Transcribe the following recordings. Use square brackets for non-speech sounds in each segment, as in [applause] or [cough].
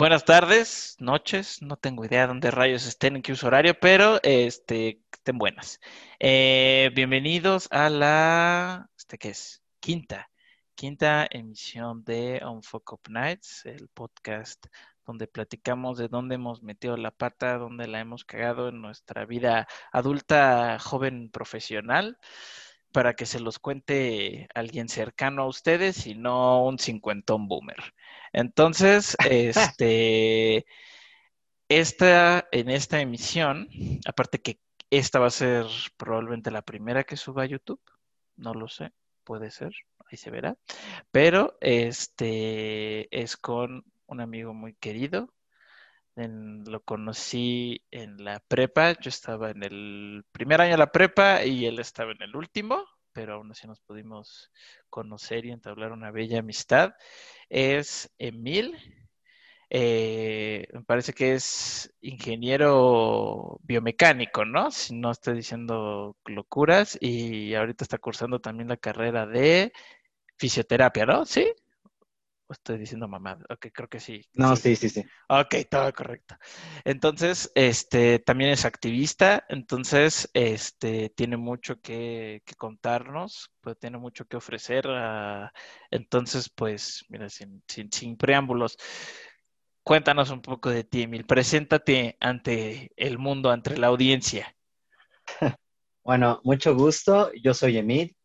Buenas tardes, noches, no tengo idea dónde rayos estén, en qué uso horario, pero este, estén buenas. Eh, bienvenidos a la, este qué es, quinta, quinta emisión de On Fuck Up Nights, el podcast donde platicamos de dónde hemos metido la pata, dónde la hemos cagado en nuestra vida adulta, joven, profesional para que se los cuente alguien cercano a ustedes y no un cincuentón boomer. Entonces, [laughs] este, esta, en esta emisión, aparte que esta va a ser probablemente la primera que suba a YouTube, no lo sé, puede ser, ahí se verá, pero este es con un amigo muy querido, lo conocí en la prepa, yo estaba en el primer año de la prepa y él estaba en el último, pero aún así nos pudimos conocer y entablar una bella amistad. Es Emil, eh, me parece que es ingeniero biomecánico, ¿no? Si no estoy diciendo locuras, y ahorita está cursando también la carrera de fisioterapia, ¿no? ¿Sí? Estoy diciendo mamá? Ok, creo que sí. No, sí, sí, sí. Ok, todo correcto. Entonces, este, también es activista, entonces, este, tiene mucho que, contarnos, pues tiene mucho que ofrecer. entonces, pues, mira, sin, sin, preámbulos, cuéntanos un poco de ti, Emil. Preséntate ante el mundo, ante la audiencia. [laughs] Bueno, mucho gusto. Yo soy Emil.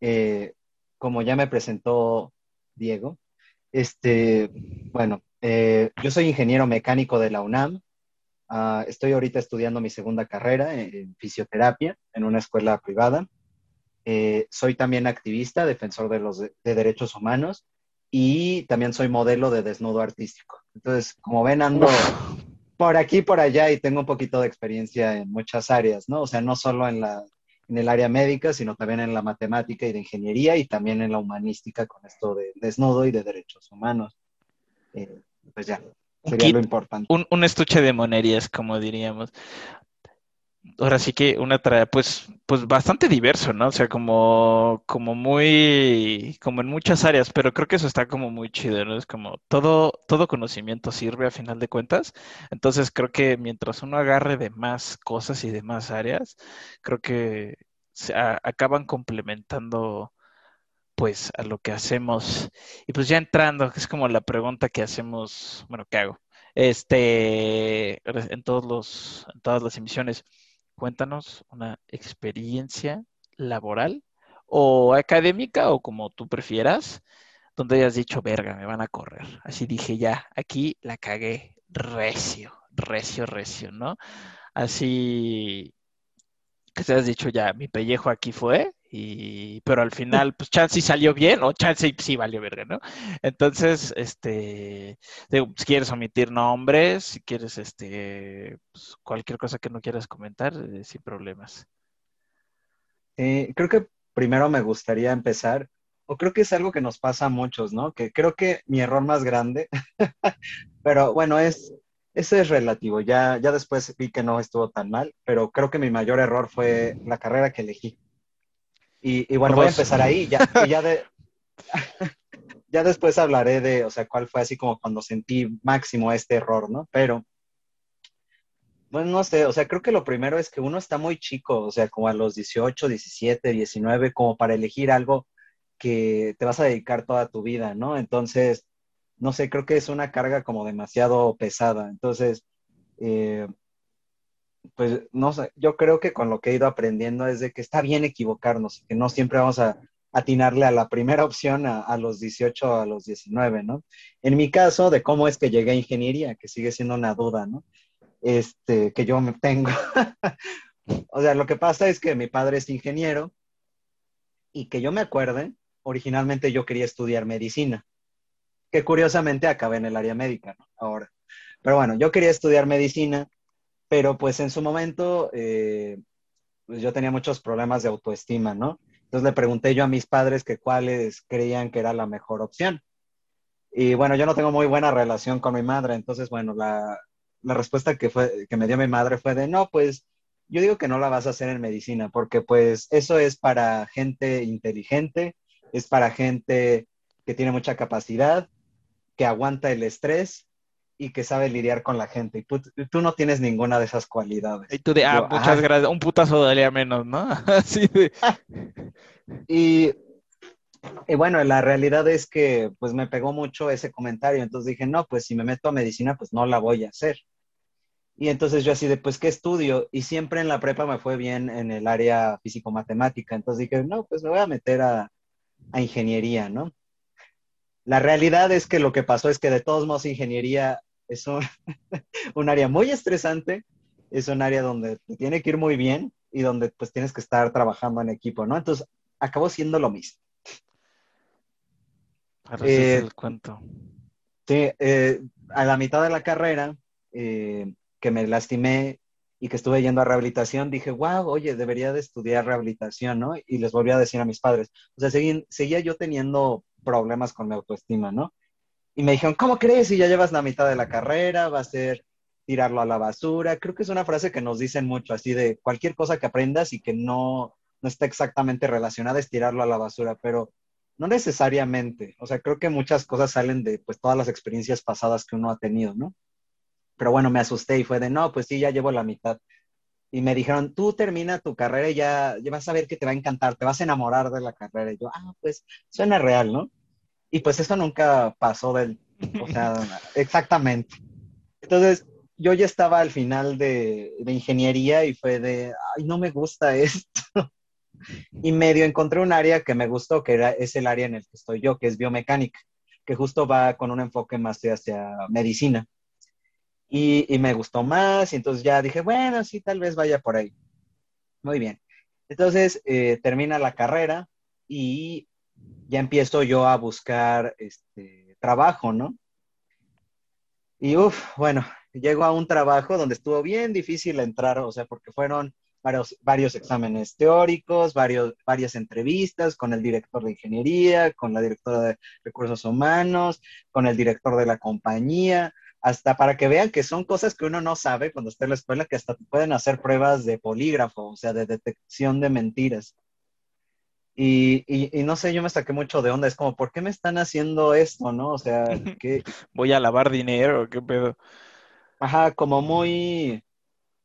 Eh, como ya me presentó Diego, este, bueno, eh, yo soy ingeniero mecánico de la UNAM. Ah, estoy ahorita estudiando mi segunda carrera en, fisioterapia en una escuela privada. Eh, soy también activista, defensor de los de, derechos humanos y también soy modelo de desnudo artístico. Entonces, como ven, ando por aquí, por allá y tengo un poquito de experiencia en muchas áreas, ¿no? O sea, no solo en la en el área médica, sino también en la matemática y de ingeniería y también en la humanística con esto de desnudo y de derechos humanos. Eh, pues ya, sería lo importante. Un, estuche de monerías, como diríamos. Ahora sí que una trae, pues, pues bastante diverso, ¿no? O sea, como, como muy, como en muchas áreas, pero creo que eso está como muy chido, ¿no? Es como todo, todo conocimiento sirve a final de cuentas. Entonces creo que mientras uno agarre de más cosas y de más áreas, creo que se acaban complementando pues a lo que hacemos. Y pues ya entrando, es como la pregunta que hacemos, bueno, ¿qué hago? Este, en todos los, en todas las emisiones cuéntanos una experiencia laboral o académica o como tú prefieras, donde hayas dicho, verga, me van a correr. Así dije, ya, aquí la cagué recio, recio, recio, ¿no? Así que te has dicho, ya, mi pellejo aquí fue, y, pero al final, pues chance salió bien o chance sí valió verga, ¿no? Entonces, este, si quieres omitir nombres, si quieres, este, pues, cualquier cosa que no quieras comentar, eh, sin problemas. Eh, creo que primero me gustaría empezar, o creo que es algo que nos pasa a muchos, ¿no? Que creo que mi error más grande, [laughs] pero bueno, es, ese es relativo, ya, ya después vi que no estuvo tan mal, pero creo que mi mayor error fue la carrera que elegí. Y, bueno, voy a empezar ahí, ya, ya, de, [laughs] ya después hablaré de, o sea, cuál fue así como cuando sentí máximo este error, ¿no? Pero, bueno, no sé, o sea, creo que lo primero es que uno está muy chico, o sea, como a los 18, 17, 19, como para elegir algo que te vas a dedicar toda tu vida, ¿no? Entonces, no sé, creo que es una carga como demasiado pesada. Entonces, eh, pues no sé, yo creo que con lo que he ido aprendiendo es de que está bien equivocarnos, que no siempre vamos a atinarle a la primera opción a, los 18 o a los 19, ¿no? En mi caso, de cómo es que llegué a ingeniería, que sigue siendo una duda, ¿no? Este, que yo me tengo. [laughs] o sea, lo que pasa es que mi padre es ingeniero y que yo me acuerde, originalmente yo quería estudiar medicina, que curiosamente acabé en el área médica, ¿no? Ahora. Pero bueno, yo quería estudiar medicina pero pues en su momento eh, pues yo tenía muchos problemas de autoestima, ¿no? Entonces le pregunté yo a mis padres que cuáles creían que era la mejor opción. Y bueno, yo no tengo muy buena relación con mi madre, entonces bueno, la, la respuesta que, fue, que me dio mi madre fue de, no, pues yo digo que no la vas a hacer en medicina, porque pues eso es para gente inteligente, es para gente que tiene mucha capacidad, que aguanta el estrés y que sabe lidiar con la gente. Y tú, no tienes ninguna de esas cualidades. Y tú de, ah, muchas gracias, un putazo de menos, ¿no? [laughs] Así de... [laughs] y, y bueno, la realidad es que pues me pegó mucho ese comentario, entonces dije, no, pues si me meto a medicina, pues no la voy a hacer. Y entonces yo así de, pues, ¿qué estudio? Y siempre en la prepa me fue bien en el área físico-matemática. Entonces dije, no, pues me voy a meter a, a, ingeniería, ¿no? La realidad es que lo que pasó es que de todos modos ingeniería es [laughs] un, área muy estresante, es un área donde te tiene que ir muy bien y donde pues tienes que estar trabajando en equipo, ¿no? Entonces, acabó siendo lo mismo. Eh, el cuento. Sí, eh, a la mitad de la carrera, eh, que me lastimé y que estuve yendo a rehabilitación, dije, wow, oye, debería de estudiar rehabilitación, ¿no? Y les volví a decir a mis padres. O sea, seguía yo teniendo problemas con mi autoestima, ¿no? Y me dijeron, ¿cómo crees? Si ya llevas la mitad de la carrera, va a ser tirarlo a la basura. Creo que es una frase que nos dicen mucho, así de cualquier cosa que aprendas y que no, no está exactamente relacionada es tirarlo a la basura, pero no necesariamente. O sea, creo que muchas cosas salen de pues todas las experiencias pasadas que uno ha tenido, ¿no? Pero bueno, me asusté y fue de, no, pues sí, ya llevo la mitad. Y me dijeron, tú termina tu carrera y ya, ya vas a ver que te va a encantar, te vas a enamorar de la carrera. Y yo, ah, pues suena real, ¿no? Y pues eso nunca pasó del, o sea, [laughs] exactamente. Entonces, yo ya estaba al final de, ingeniería y fue de, ay, no me gusta [laughs] esto. y medio encontré un área que me gustó, que era, es el área en el que estoy yo, que es biomecánica, que justo va con un enfoque más hacia medicina. Y, me gustó más, y entonces ya dije, bueno, sí, tal vez vaya por ahí. Muy bien. Entonces, eh, termina la carrera y ya empiezo yo a buscar este, trabajo, ¿no? Y uff, bueno, llego a un trabajo donde estuvo bien difícil entrar, o sea, porque fueron varios, varios exámenes teóricos, varios, varias entrevistas con el director de ingeniería, con la directora de recursos humanos, con el director de la compañía, hasta para que vean que son cosas que uno no sabe cuando está en la escuela, que hasta pueden hacer pruebas de polígrafo, o sea, de detección de mentiras. Y, y, no sé, yo me saqué mucho de onda. Es como, ¿por qué me están haciendo esto, no? O sea, [laughs] ¿qué? Voy a lavar dinero, ¿qué pedo? Ajá, como muy,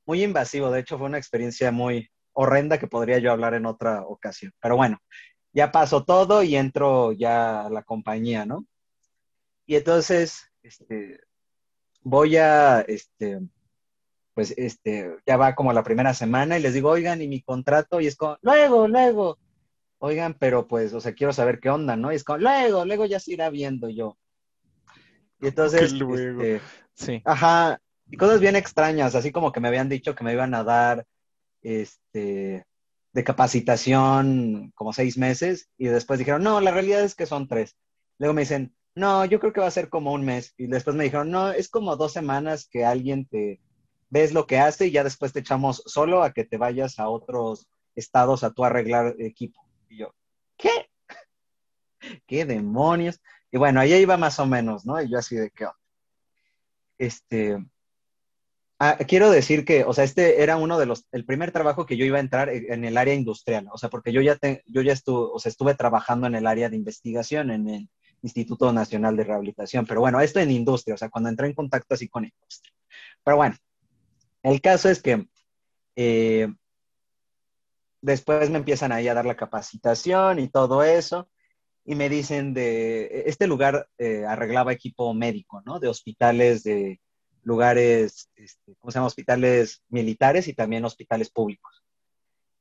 muy invasivo. De hecho, fue una experiencia muy horrenda que podría yo hablar en otra ocasión. Pero bueno, ya pasó todo y entro ya a la compañía, ¿no? Y entonces, este, voy a, este, pues, este, ya va como la primera semana y les digo, oigan, y mi contrato, y es como, luego, luego oigan, pero pues, o sea, quiero saber qué onda, ¿no? Y es como, luego, luego ya se irá viendo yo. Y entonces, luego? Este, sí. Ajá, y cosas bien extrañas, así como que me habían dicho que me iban a dar, este, de capacitación como seis meses, y después dijeron, no, la realidad es que son tres. Luego me dicen, no, yo creo que va a ser como un mes. Y después me dijeron, no, es como dos semanas que alguien te ves lo que hace y ya después te echamos solo a que te vayas a otros estados a tu arreglar equipo. Y yo, ¿qué? [laughs] ¿Qué demonios? Y bueno, ahí iba más o menos, ¿no? Y yo así de qué Este, ah, quiero decir que, o sea, este era uno de los, el primer trabajo que yo iba a entrar en el área industrial, o sea, porque yo ya, yo ya estuve, o sea, estuve trabajando en el área de investigación, en el Instituto Nacional de Rehabilitación, pero bueno, esto en industria, o sea, cuando entré en contacto así con industria. Pero bueno, el caso es que eh, después me empiezan ahí a dar la capacitación y todo eso, y me dicen de, este lugar eh, arreglaba equipo médico, ¿no? De hospitales, de lugares, este, ¿cómo se llama? Hospitales militares y también hospitales públicos.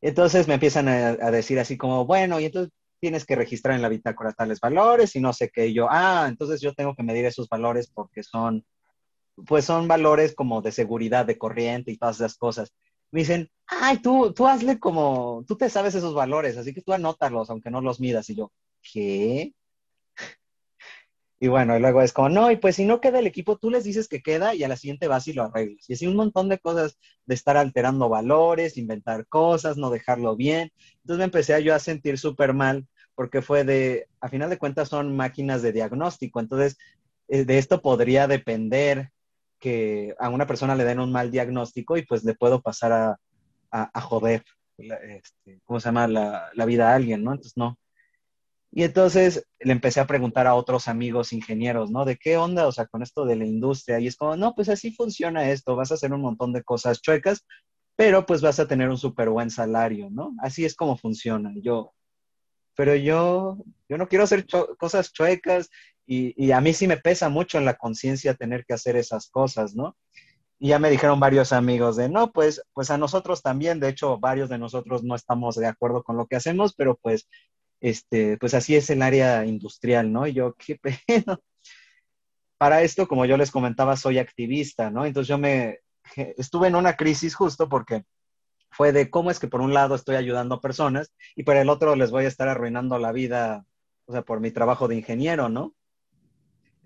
Entonces me empiezan a, decir así como, bueno, y entonces tienes que registrar en la bitácora tales valores y no sé qué. Y yo, ah, entonces yo tengo que medir esos valores porque son, pues son valores como de seguridad, de corriente y todas esas cosas me dicen, ay, tú, tú hazle como, tú te sabes esos valores, así que tú anótalos, aunque no los midas. Y yo, ¿qué? Y bueno, y luego es como, no, y pues si no queda el equipo, tú les dices que queda y a la siguiente vas y lo arreglas. Y así un montón de cosas de estar alterando valores, inventar cosas, no dejarlo bien. Entonces me empecé yo a sentir súper mal porque fue de, a final de cuentas son máquinas de diagnóstico. Entonces, eh, de esto podría depender que a una persona le den un mal diagnóstico y pues le puedo pasar a, a, joder, este, ¿cómo se llama? La, la, vida a alguien, ¿no? Entonces, no. Y entonces le empecé a preguntar a otros amigos ingenieros, ¿no? ¿De qué onda? O sea, con esto de la industria. Y es como, no, pues así funciona esto, vas a hacer un montón de cosas chuecas, pero pues vas a tener un súper buen salario, ¿no? Así es como funciona. yo, pero yo, yo no quiero hacer cosas chuecas y, y, a mí sí me pesa mucho en la conciencia tener que hacer esas cosas, ¿no? Y ya me dijeron varios amigos de, no, pues, pues a nosotros también, de hecho, varios de nosotros no estamos de acuerdo con lo que hacemos, pero pues, este, pues así es el área industrial, ¿no? Y yo, qué pena. Para esto, como yo les comentaba, soy activista, ¿no? Entonces yo me, estuve en una crisis justo porque fue de cómo es que por un lado estoy ayudando a personas y por el otro les voy a estar arruinando la vida, o sea, por mi trabajo de ingeniero, ¿no?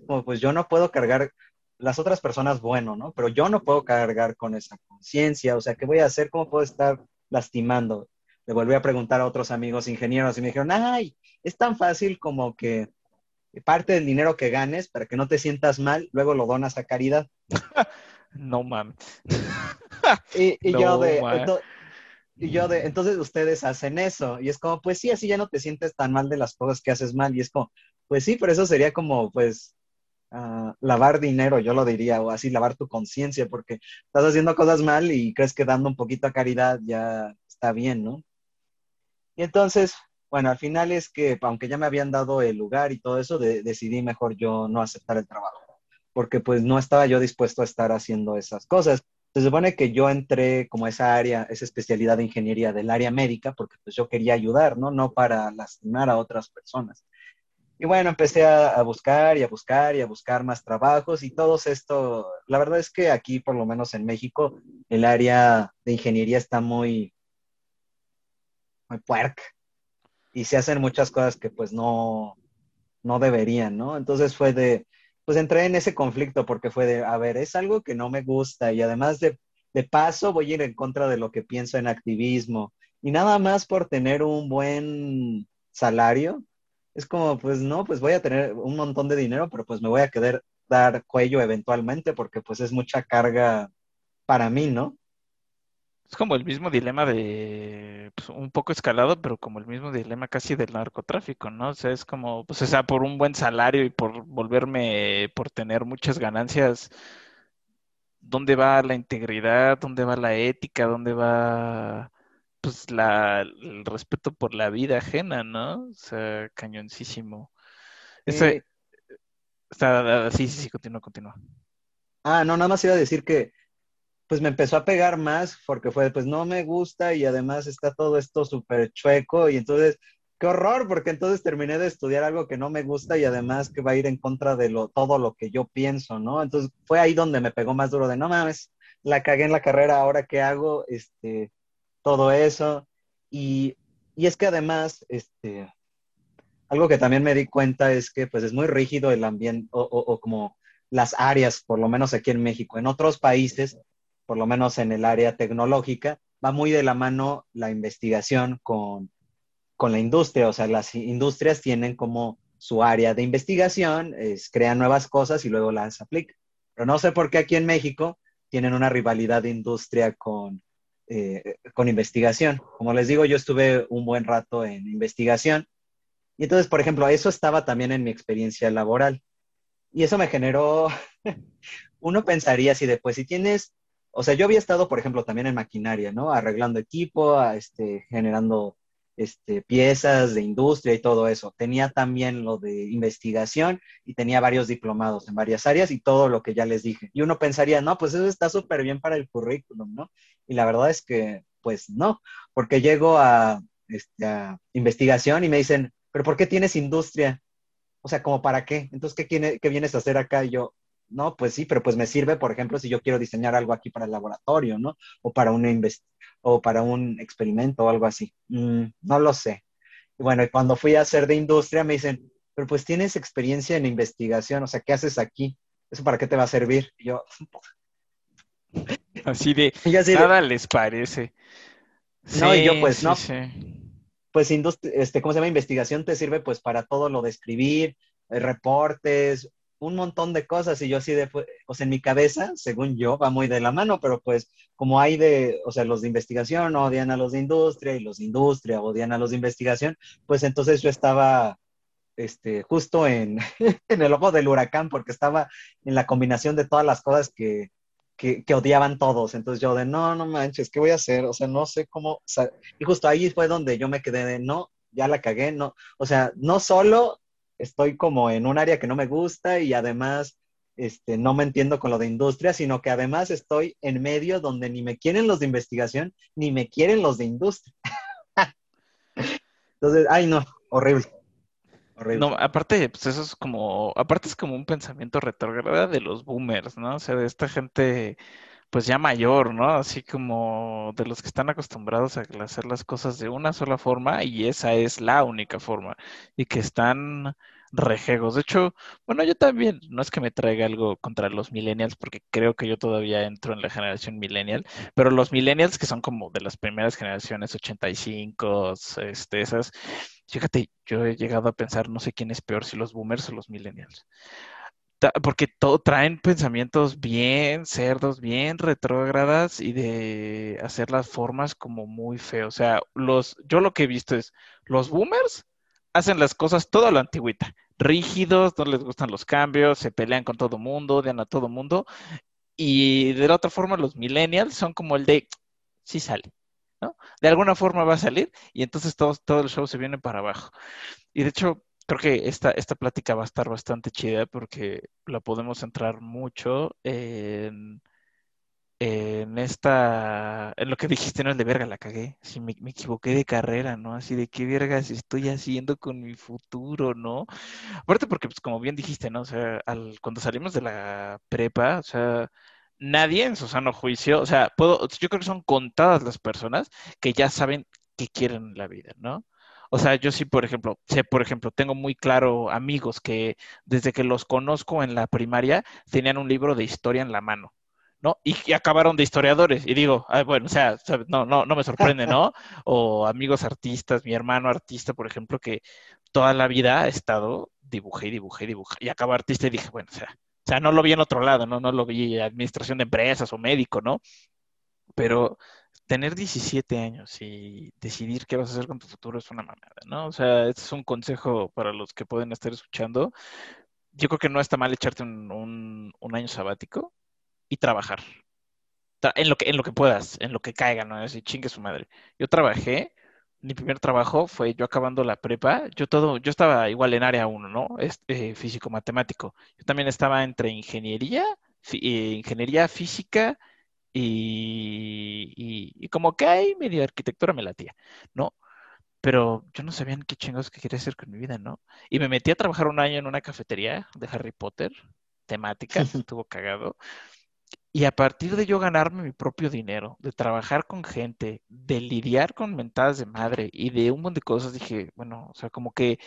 Como pues yo no puedo cargar las otras personas, bueno, ¿no? Pero yo no puedo cargar con esa conciencia, o sea, ¿qué voy a hacer? ¿Cómo puedo estar lastimando? Le volví a preguntar a otros amigos ingenieros y me dijeron, ay, es tan fácil como que parte del dinero que ganes para que no te sientas mal, luego lo donas a caridad. [laughs] No mames. Y, yo de, y yo de, entonces ustedes hacen eso. Y es como, pues sí, así ya no te sientes tan mal de las cosas que haces mal. Y es como, pues sí, pero eso sería como, pues, uh, lavar dinero, yo lo diría, o así lavar tu conciencia, porque estás haciendo cosas mal y crees que dando un poquito a caridad ya está bien, ¿no? Y entonces, bueno, al final es que, aunque ya me habían dado el lugar y todo eso, decidí mejor yo no aceptar el trabajo porque pues no estaba yo dispuesto a estar haciendo esas cosas. Se supone que yo entré como esa área, esa especialidad de ingeniería del área médica, porque pues yo quería ayudar, ¿no? No para lastimar a otras personas. Y bueno, empecé a, buscar y a buscar y a buscar más trabajos y todo esto, la verdad es que aquí, por lo menos en México, el área de ingeniería está muy, muy puerca y se hacen muchas cosas que pues no, no deberían, ¿no? Entonces fue de, pues entré en ese conflicto porque fue de, a ver, es algo que no me gusta y además de, de paso voy a ir en contra de lo que pienso en activismo y nada más por tener un buen salario, es como, pues no, pues voy a tener un montón de dinero, pero pues me voy a querer dar cuello eventualmente porque pues es mucha carga para mí, ¿no? Es como el mismo dilema de, pues, un poco escalado, pero como el mismo dilema casi del narcotráfico, ¿no? O sea, es como, pues, o sea, por un buen salario y por volverme, por tener muchas ganancias, ¿dónde va la integridad? ¿Dónde va la ética? ¿Dónde va, pues, la, el respeto por la vida ajena, ¿no? O sea, cañoncísimo. Ese, está, sí, sí, sí, continúa, continúa. Ah, no, nada más iba a decir que pues me empezó a pegar más porque fue, pues no me gusta y además está todo esto súper chueco y entonces, qué horror, porque entonces terminé de estudiar algo que no me gusta y además que va a ir en contra de lo, todo lo que yo pienso, ¿no? Entonces fue ahí donde me pegó más duro de, no mames, la cagué en la carrera, ahora qué hago, este, todo eso. Y, y es que además, este, algo que también me di cuenta es que pues es muy rígido el ambiente o, o, o como las áreas, por lo menos aquí en México. En otros países por lo menos en el área tecnológica, va muy de la mano la investigación con, la industria. O sea, las industrias tienen como su área de investigación, es, crean nuevas cosas y luego las aplican. Pero no sé por qué aquí en México tienen una rivalidad de industria con, eh, con investigación. Como les digo, yo estuve un buen rato en investigación. Y entonces, por ejemplo, eso estaba también en mi experiencia laboral. Y eso me generó, [laughs] uno pensaría si después, si tienes o sea, yo había estado, por ejemplo, también en maquinaria, ¿no? Arreglando equipo, este, generando este, piezas de industria y todo eso. Tenía también lo de investigación y tenía varios diplomados en varias áreas y todo lo que ya les dije. Y uno pensaría, no, pues eso está súper bien para el currículum, ¿no? Y la verdad es que, pues no, porque llego a, este, investigación y me dicen, pero ¿por qué tienes industria? O sea, ¿como para qué? Entonces, ¿qué, qué vienes a hacer acá? Y yo, no, pues sí, pero pues me sirve, por ejemplo, si yo quiero diseñar algo aquí para el laboratorio, ¿no? O para un, o para un experimento o algo así. Mm, no lo sé. Y bueno, y cuando fui a hacer de industria me dicen, pero pues tienes experiencia en investigación, o sea, ¿qué haces aquí? ¿Eso para qué te va a servir? Y yo, [laughs] así de, nada les parece. no, y yo pues no. Pues este, ¿cómo se llama? Investigación te sirve pues para todo lo de escribir, eh, reportes, un montón de cosas y yo así de, o sea, en mi cabeza, según yo, va muy de la mano, pero pues como hay de, o sea, los de investigación odian a los de industria y los de industria odian a los de investigación, pues entonces yo estaba este, justo en, [laughs] en el ojo del huracán porque estaba en la combinación de todas las cosas que, que, odiaban todos. Entonces yo de, no, no manches, ¿qué voy a hacer? O sea, no sé cómo. y justo ahí fue donde yo me quedé de, no, ya la cagué, no. O sea, no solo estoy como en un área que no me gusta y además este, no me entiendo con lo de industria, sino que además estoy en medio donde ni me quieren los de investigación, ni me quieren los de industria. [laughs] Entonces, ay no, horrible. No, aparte, pues eso es como, aparte es como un pensamiento retrógrado de los boomers, ¿no? O sea, de esta gente, pues ya mayor, ¿no? Así como de los que están acostumbrados a hacer las cosas de una sola forma y esa es la única forma y que están rejegos. De hecho, bueno, yo también, no es que me traiga algo contra los millennials, porque creo que yo todavía entro en la generación millennial, pero los millennials que son como de las primeras generaciones, 85, este, esas, Fíjate, yo he llegado a pensar, no sé quién es peor, si los boomers o los millennials. Porque todo, traen pensamientos bien cerdos, bien retrógradas y de hacer las formas como muy feos. O sea, los, yo lo que he visto es, los boomers hacen las cosas todo a la antigüita, rígidos, no les gustan los cambios, se pelean con todo mundo, odian a todo mundo. Y de la otra forma, los millennials son como el de, sí sale, de alguna forma va a salir y entonces todo, todo el show se viene para abajo. Y de hecho, creo que esta, esta plática va a estar bastante chida porque la podemos centrar mucho en, en esta, en lo que dijiste, no es de verga, la cagué. Si me, equivoqué de carrera, ¿no? Así de qué vergas estoy haciendo con mi futuro, ¿no? Aparte porque, pues, como bien dijiste, ¿no? O sea, al, cuando salimos de la prepa, o sea, nadie en su sano juicio, o sea, puedo, yo creo que son contadas las personas que ya saben qué quieren en la vida, ¿no? O sea, yo sí, por ejemplo, sé, por ejemplo, tengo muy claro amigos que desde que los conozco en la primaria tenían un libro de historia en la mano, ¿no? Y, acabaron de historiadores. Y digo, bueno, o sea, no, no, no me sorprende, [laughs] ¿no? O amigos artistas, mi hermano artista, por ejemplo, que toda la vida ha estado dibujé y dibujé y dibujé. Y acaba artista y dije, bueno, o sea, o sea, no lo vi en otro lado, ¿no? No lo vi administración de empresas o médico, ¿no? Pero tener 17 años y decidir qué vas a hacer con tu futuro es una mamada, ¿no? O sea, este es un consejo para los que pueden estar escuchando. Yo creo que no está mal echarte un, año sabático y trabajar. en lo que, puedas, en lo que caiga, ¿no? Así chingue su madre. Yo trabajé mi primer trabajo fue yo acabando la prepa, yo todo, yo estaba igual en área 1, ¿no? Es, eh, físico matemático. Yo también estaba entre ingeniería, eh, ingeniería física y, y, como que hay medio arquitectura me latía, ¿no? Pero yo no sabía qué chingados que quería hacer con mi vida, ¿no? Y me metí a trabajar un año en una cafetería de Harry Potter, temática, [laughs] estuvo cagado. Y a partir de yo ganarme mi propio dinero, de trabajar con gente, de lidiar con mentadas de madre y de un montón de cosas, dije, bueno, o sea, como que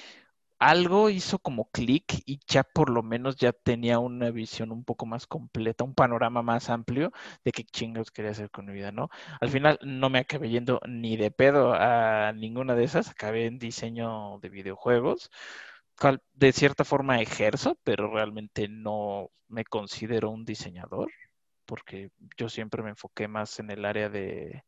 algo hizo como clic y ya por lo menos ya tenía una visión un poco más completa, un panorama más amplio de qué chingados quería hacer con mi vida, ¿no? Al final no me acabé yendo ni de pedo a ninguna de esas, acabé en diseño de videojuegos, de cierta forma ejerzo, pero realmente no me considero un diseñador porque yo siempre me enfoqué más en el área de,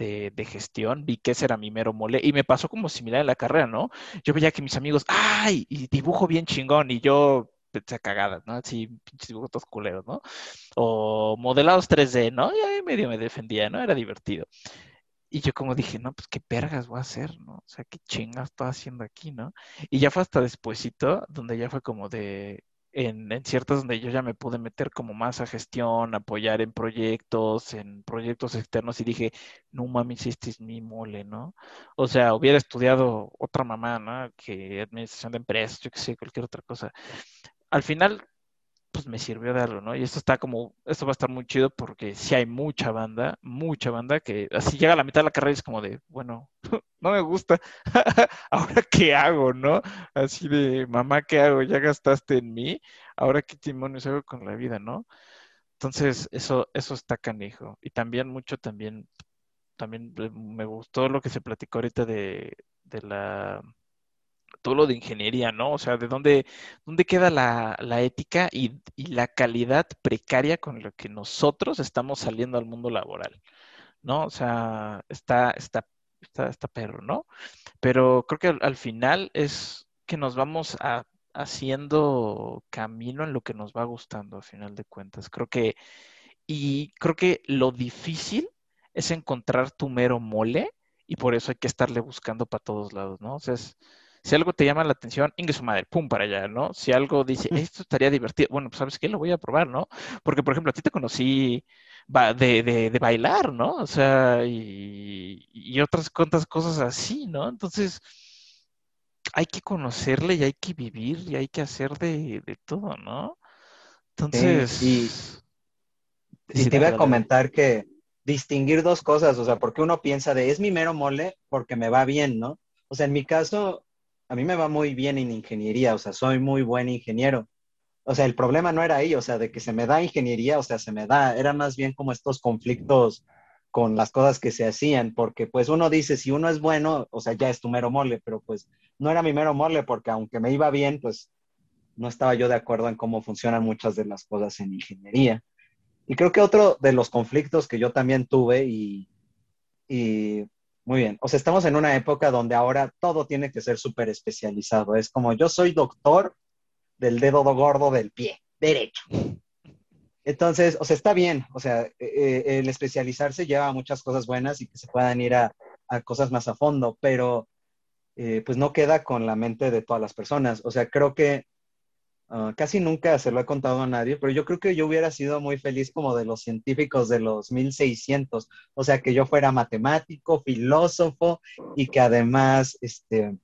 de, gestión, vi que ese era mi mero mole y me pasó como similar en la carrera, ¿no? Yo veía que mis amigos, ¡ay! Y dibujo bien chingón y yo pensé cagada, ¿no? Así, pinches dibujos culeros, ¿no? O modelados 3D, ¿no? Y ahí medio me defendía, ¿no? Era divertido. Y yo como dije, no, pues qué pergas voy a hacer, ¿no? O sea, qué chingas estoy haciendo aquí, ¿no? Y ya fue hasta despuesito, donde ya fue como de, en, en, ciertas donde yo ya me pude meter como más a gestión, apoyar en proyectos, en proyectos externos y dije, no este es mi mole, ¿no? O sea, hubiera estudiado otra mamá, ¿no? Que administración de empresas, yo qué sé, cualquier otra cosa. Al final, pues me sirvió de algo, ¿no? Y esto está como, esto va a estar muy chido porque si hay mucha banda, mucha banda que así llega a la mitad de la carrera y es como de, bueno, [laughs] no me gusta, [laughs] ahora qué hago, ¿no? Así de, mamá, ¿qué hago? Ya gastaste en mí, ahora qué demonios hago con la vida, ¿no? Entonces, eso, eso está canijo. Y también mucho, también, también me gustó lo que se platicó ahorita de, de la todo lo de ingeniería, ¿no? O sea, ¿de dónde, dónde queda la, ética y, la calidad precaria con lo que nosotros estamos saliendo al mundo laboral? ¿No? O sea, está, está, está, está perro, ¿no? Pero creo que al, final es que nos vamos a, haciendo camino en lo que nos va gustando a final de cuentas. Creo que, y creo que lo difícil es encontrar tu mero mole y por eso hay que estarle buscando para todos lados, ¿no? O sea, si algo te llama la atención, ingue su madre, pum, para allá, ¿no? Si algo dice, esto estaría divertido, bueno, pues sabes qué, lo voy a probar, ¿no? Porque, por ejemplo, a ti te conocí de, de, de bailar, ¿no? O sea, y, y otras cuantas cosas así, ¿no? Entonces, hay que conocerle y hay que vivir y hay que hacer de, de todo, ¿no? Entonces... y, y te iba a comentar que distinguir dos cosas, o sea, porque uno piensa de es mi mero mole porque me va bien, ¿no? O sea, en mi caso, a mí me va muy bien en ingeniería, o sea, soy muy buen ingeniero. O sea, el problema no era ahí, o sea, de que se me da ingeniería, o sea, se me da, era más bien como estos conflictos con las cosas que se hacían, porque pues uno dice, si uno es bueno, o sea, ya es tu mero mole, pero pues no era mi mero mole, porque aunque me iba bien, pues no estaba yo de acuerdo en cómo funcionan muchas de las cosas en ingeniería. Y creo que otro de los conflictos que yo también tuve y, y muy bien, o sea, estamos en una época donde ahora todo tiene que ser súper especializado. Es como yo soy doctor del dedo gordo del pie derecho. Entonces, o sea, está bien, o sea, eh, el especializarse lleva muchas cosas buenas y que se puedan ir a, cosas más a fondo, pero eh, pues no queda con la mente de todas las personas. O sea, creo que ah, casi nunca se lo he contado a nadie, pero yo creo que yo hubiera sido muy feliz como de los científicos de los 1600, o sea, que yo fuera matemático, filósofo y que además, este,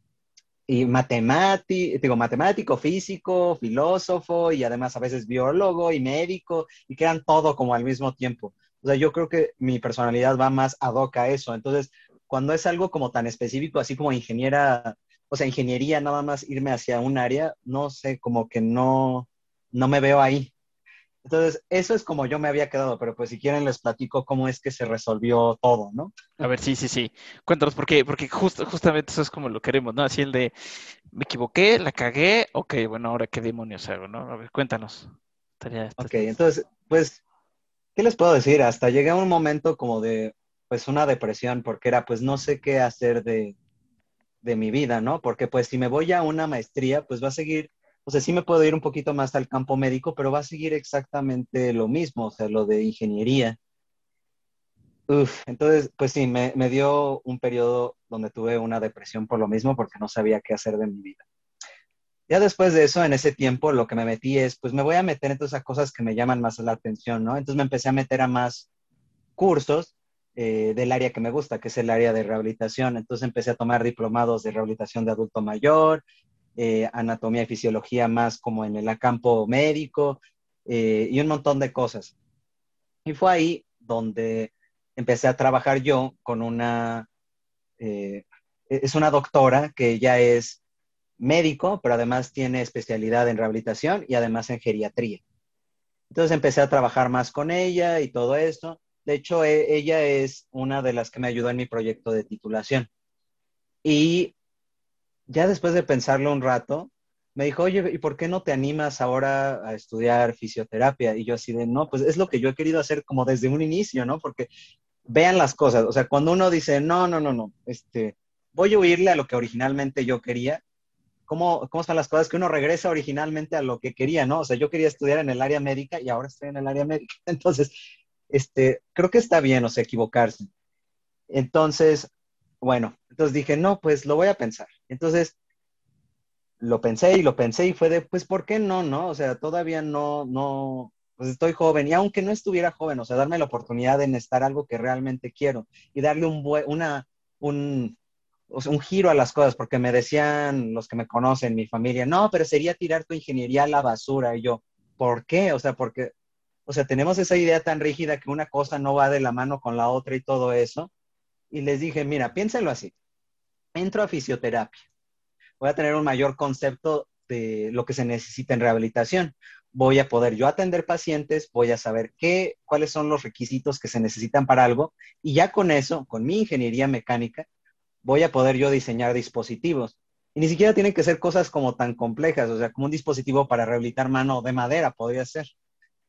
y matemático, digo, matemático, físico, filósofo y además a veces biólogo y médico y que eran todo como al mismo tiempo. O sea, yo creo que mi personalidad va más ad hoc a eso. Entonces, cuando es algo como tan específico, así como ingeniera, o sea, ingeniería, nada más irme hacia un área, no sé, como que no, no me veo ahí. Entonces, eso es como yo me había quedado, pero pues si quieren les platico cómo es que se resolvió todo, ¿no? A ver, sí, sí, sí. Cuéntanos, porque, porque justamente eso es como lo queremos, ¿no? Así el de, me equivoqué, la cagué, ok, bueno, ahora qué demonios hago, ¿no? A ver, cuéntanos. ok, entonces, pues, ¿qué les puedo decir? Hasta llegué a un momento como de, pues, una depresión, porque era, pues, no sé qué hacer de, de mi vida, ¿no? Porque, pues, si me voy a una maestría, pues va a seguir o sea, sí me puedo ir un poquito más al campo médico, pero va a seguir exactamente lo mismo, o sea, lo de ingeniería. Uf, entonces, pues sí, me, dio un periodo donde tuve una depresión por lo mismo, porque no sabía qué hacer de mi vida. Ya después de eso, en ese tiempo, lo que me metí es, pues me voy a meter entonces a cosas que me llaman más la atención, ¿no? Entonces me empecé a meter a más cursos eh, del área que me gusta, que es el área de rehabilitación. Entonces empecé a tomar diplomados de rehabilitación de adulto mayor, eh, anatomía y fisiología más como en el campo médico eh, y un montón de cosas. Y fue ahí donde empecé a trabajar yo con una, es una doctora que ya es médico, pero además tiene especialidad en rehabilitación y además en geriatría. Entonces empecé a trabajar más con ella y todo esto. De hecho, e, ella es una de las que me ayudó en mi proyecto de titulación. Y ya después de pensarlo un rato, me dijo, oye, ¿y por qué no te animas ahora a estudiar fisioterapia? Y yo así de, no, pues es lo que yo he querido hacer como desde un inicio, ¿no? Porque vean las cosas, o sea, cuando uno dice, no, no, no, no, este, voy a huirle a lo que originalmente yo quería, ¿cómo, cómo están las cosas? Que uno regresa originalmente a lo que quería, ¿no? O sea, yo quería estudiar en el área médica y ahora estoy en el área médica. [laughs] Entonces, este, creo que está bien, o sea, equivocarse. Entonces, bueno, entonces dije, no, pues lo voy a pensar. Entonces, lo pensé y lo pensé y fue de, pues, ¿por qué no, no? O sea, todavía no, no, pues estoy joven y aunque no estuviera joven, o sea, darme la oportunidad de estar algo que realmente quiero y darle un, una, un, un giro a las cosas, porque me decían los que me conocen, mi familia, no, pero sería tirar tu ingeniería a la basura. Y yo, ¿por qué? O sea, porque, o sea, tenemos esa idea tan rígida que una cosa no va de la mano con la otra y todo eso y les dije, mira, piénsenlo así. Entro a fisioterapia. Voy a tener un mayor concepto de lo que se necesita en rehabilitación. Voy a poder yo atender pacientes, voy a saber qué, cuáles son los requisitos que se necesitan para algo y ya con eso, con mi ingeniería mecánica, voy a poder yo diseñar dispositivos. Y ni siquiera tienen que ser cosas como tan complejas, o sea, como un dispositivo para rehabilitar mano de madera podría ser.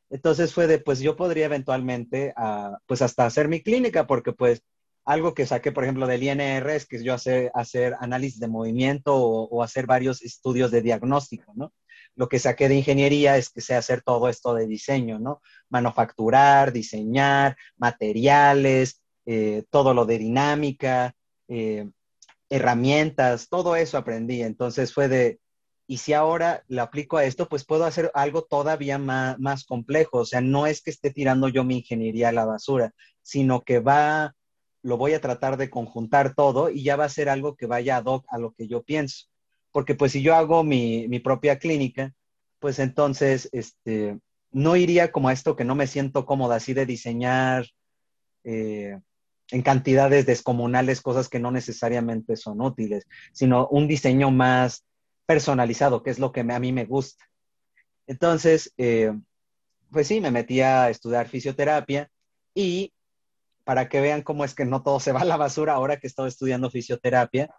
Entonces fue de, pues yo podría eventualmente, ah, pues hasta hacer mi clínica, porque pues algo que saqué, por ejemplo, del INR es que yo hacer, hacer análisis de movimiento o, hacer varios estudios de diagnóstico, ¿no? Lo que saqué de ingeniería es que sé hacer todo esto de diseño, ¿no? Manufacturar, diseñar, materiales, eh, todo lo de dinámica, eh, herramientas, todo eso aprendí. Entonces fue de, y si ahora lo aplico a esto, pues puedo hacer algo todavía más, más complejo. O sea, no es que esté tirando yo mi ingeniería a la basura, sino que va, lo voy a tratar de conjuntar todo y ya va a ser algo que vaya ad hoc a lo que yo pienso. Porque pues si yo hago mi, mi propia clínica, pues entonces, este, no iría como a esto que no me siento cómoda, así de diseñar eh, en cantidades descomunales cosas que no necesariamente son útiles, sino un diseño más personalizado, que es lo que a mí me gusta. Entonces, eh, pues sí, me metí a estudiar fisioterapia y para que vean cómo es que no todo se va a la basura ahora que estoy estudiando fisioterapia,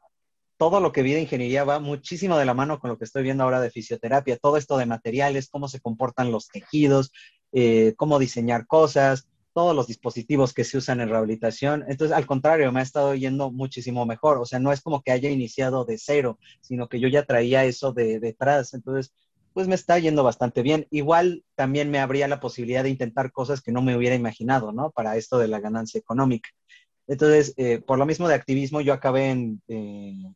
todo lo que vi de ingeniería va muchísimo de la mano con lo que estoy viendo ahora de fisioterapia, todo esto de materiales, cómo se comportan los tejidos, eh, cómo diseñar cosas, todos los dispositivos que se usan en rehabilitación. Entonces, al contrario, me ha estado yendo muchísimo mejor. O sea, no es como que haya iniciado de cero, sino que yo ya traía eso de detrás. Entonces, pues me está yendo bastante bien. Igual también me habría la posibilidad de intentar cosas que no me hubiera imaginado, ¿no? Para esto de la ganancia económica. Entonces, eh, por lo mismo de activismo, yo acabé en, eh,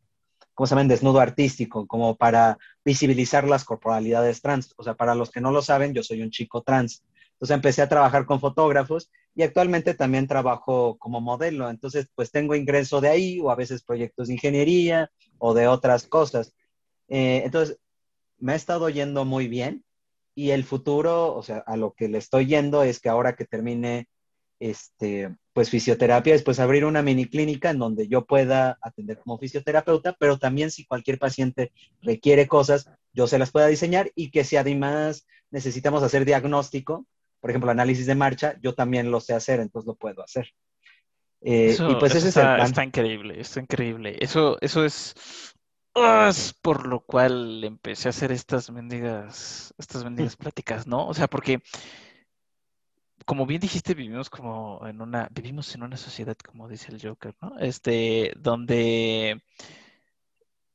¿cómo se llama? En desnudo artístico, como para visibilizar las corporalidades trans. O sea, para los que no lo saben, yo soy un chico trans. Entonces empecé a trabajar con fotógrafos y actualmente también trabajo como modelo. Entonces, pues tengo ingreso de ahí o a veces proyectos de ingeniería o de otras cosas. Eh, entonces, me ha estado yendo muy bien y el futuro, o sea, a lo que le estoy yendo es que ahora que termine este, pues fisioterapia, después abrir una mini clínica en donde yo pueda atender como fisioterapeuta, pero también si cualquier paciente requiere cosas, yo se las pueda diseñar y que si además necesitamos hacer diagnóstico, por ejemplo, análisis de marcha, yo también lo sé hacer, entonces lo puedo hacer. Eh, y pues ese está, es el plan. Está increíble, está increíble. Eso, eso es, es por lo cual empecé a hacer estas mendigas, estas mendigas pláticas, ¿no? O sea, porque como bien dijiste, vivimos como en una, vivimos en una sociedad, como dice el Joker, ¿no? Este, donde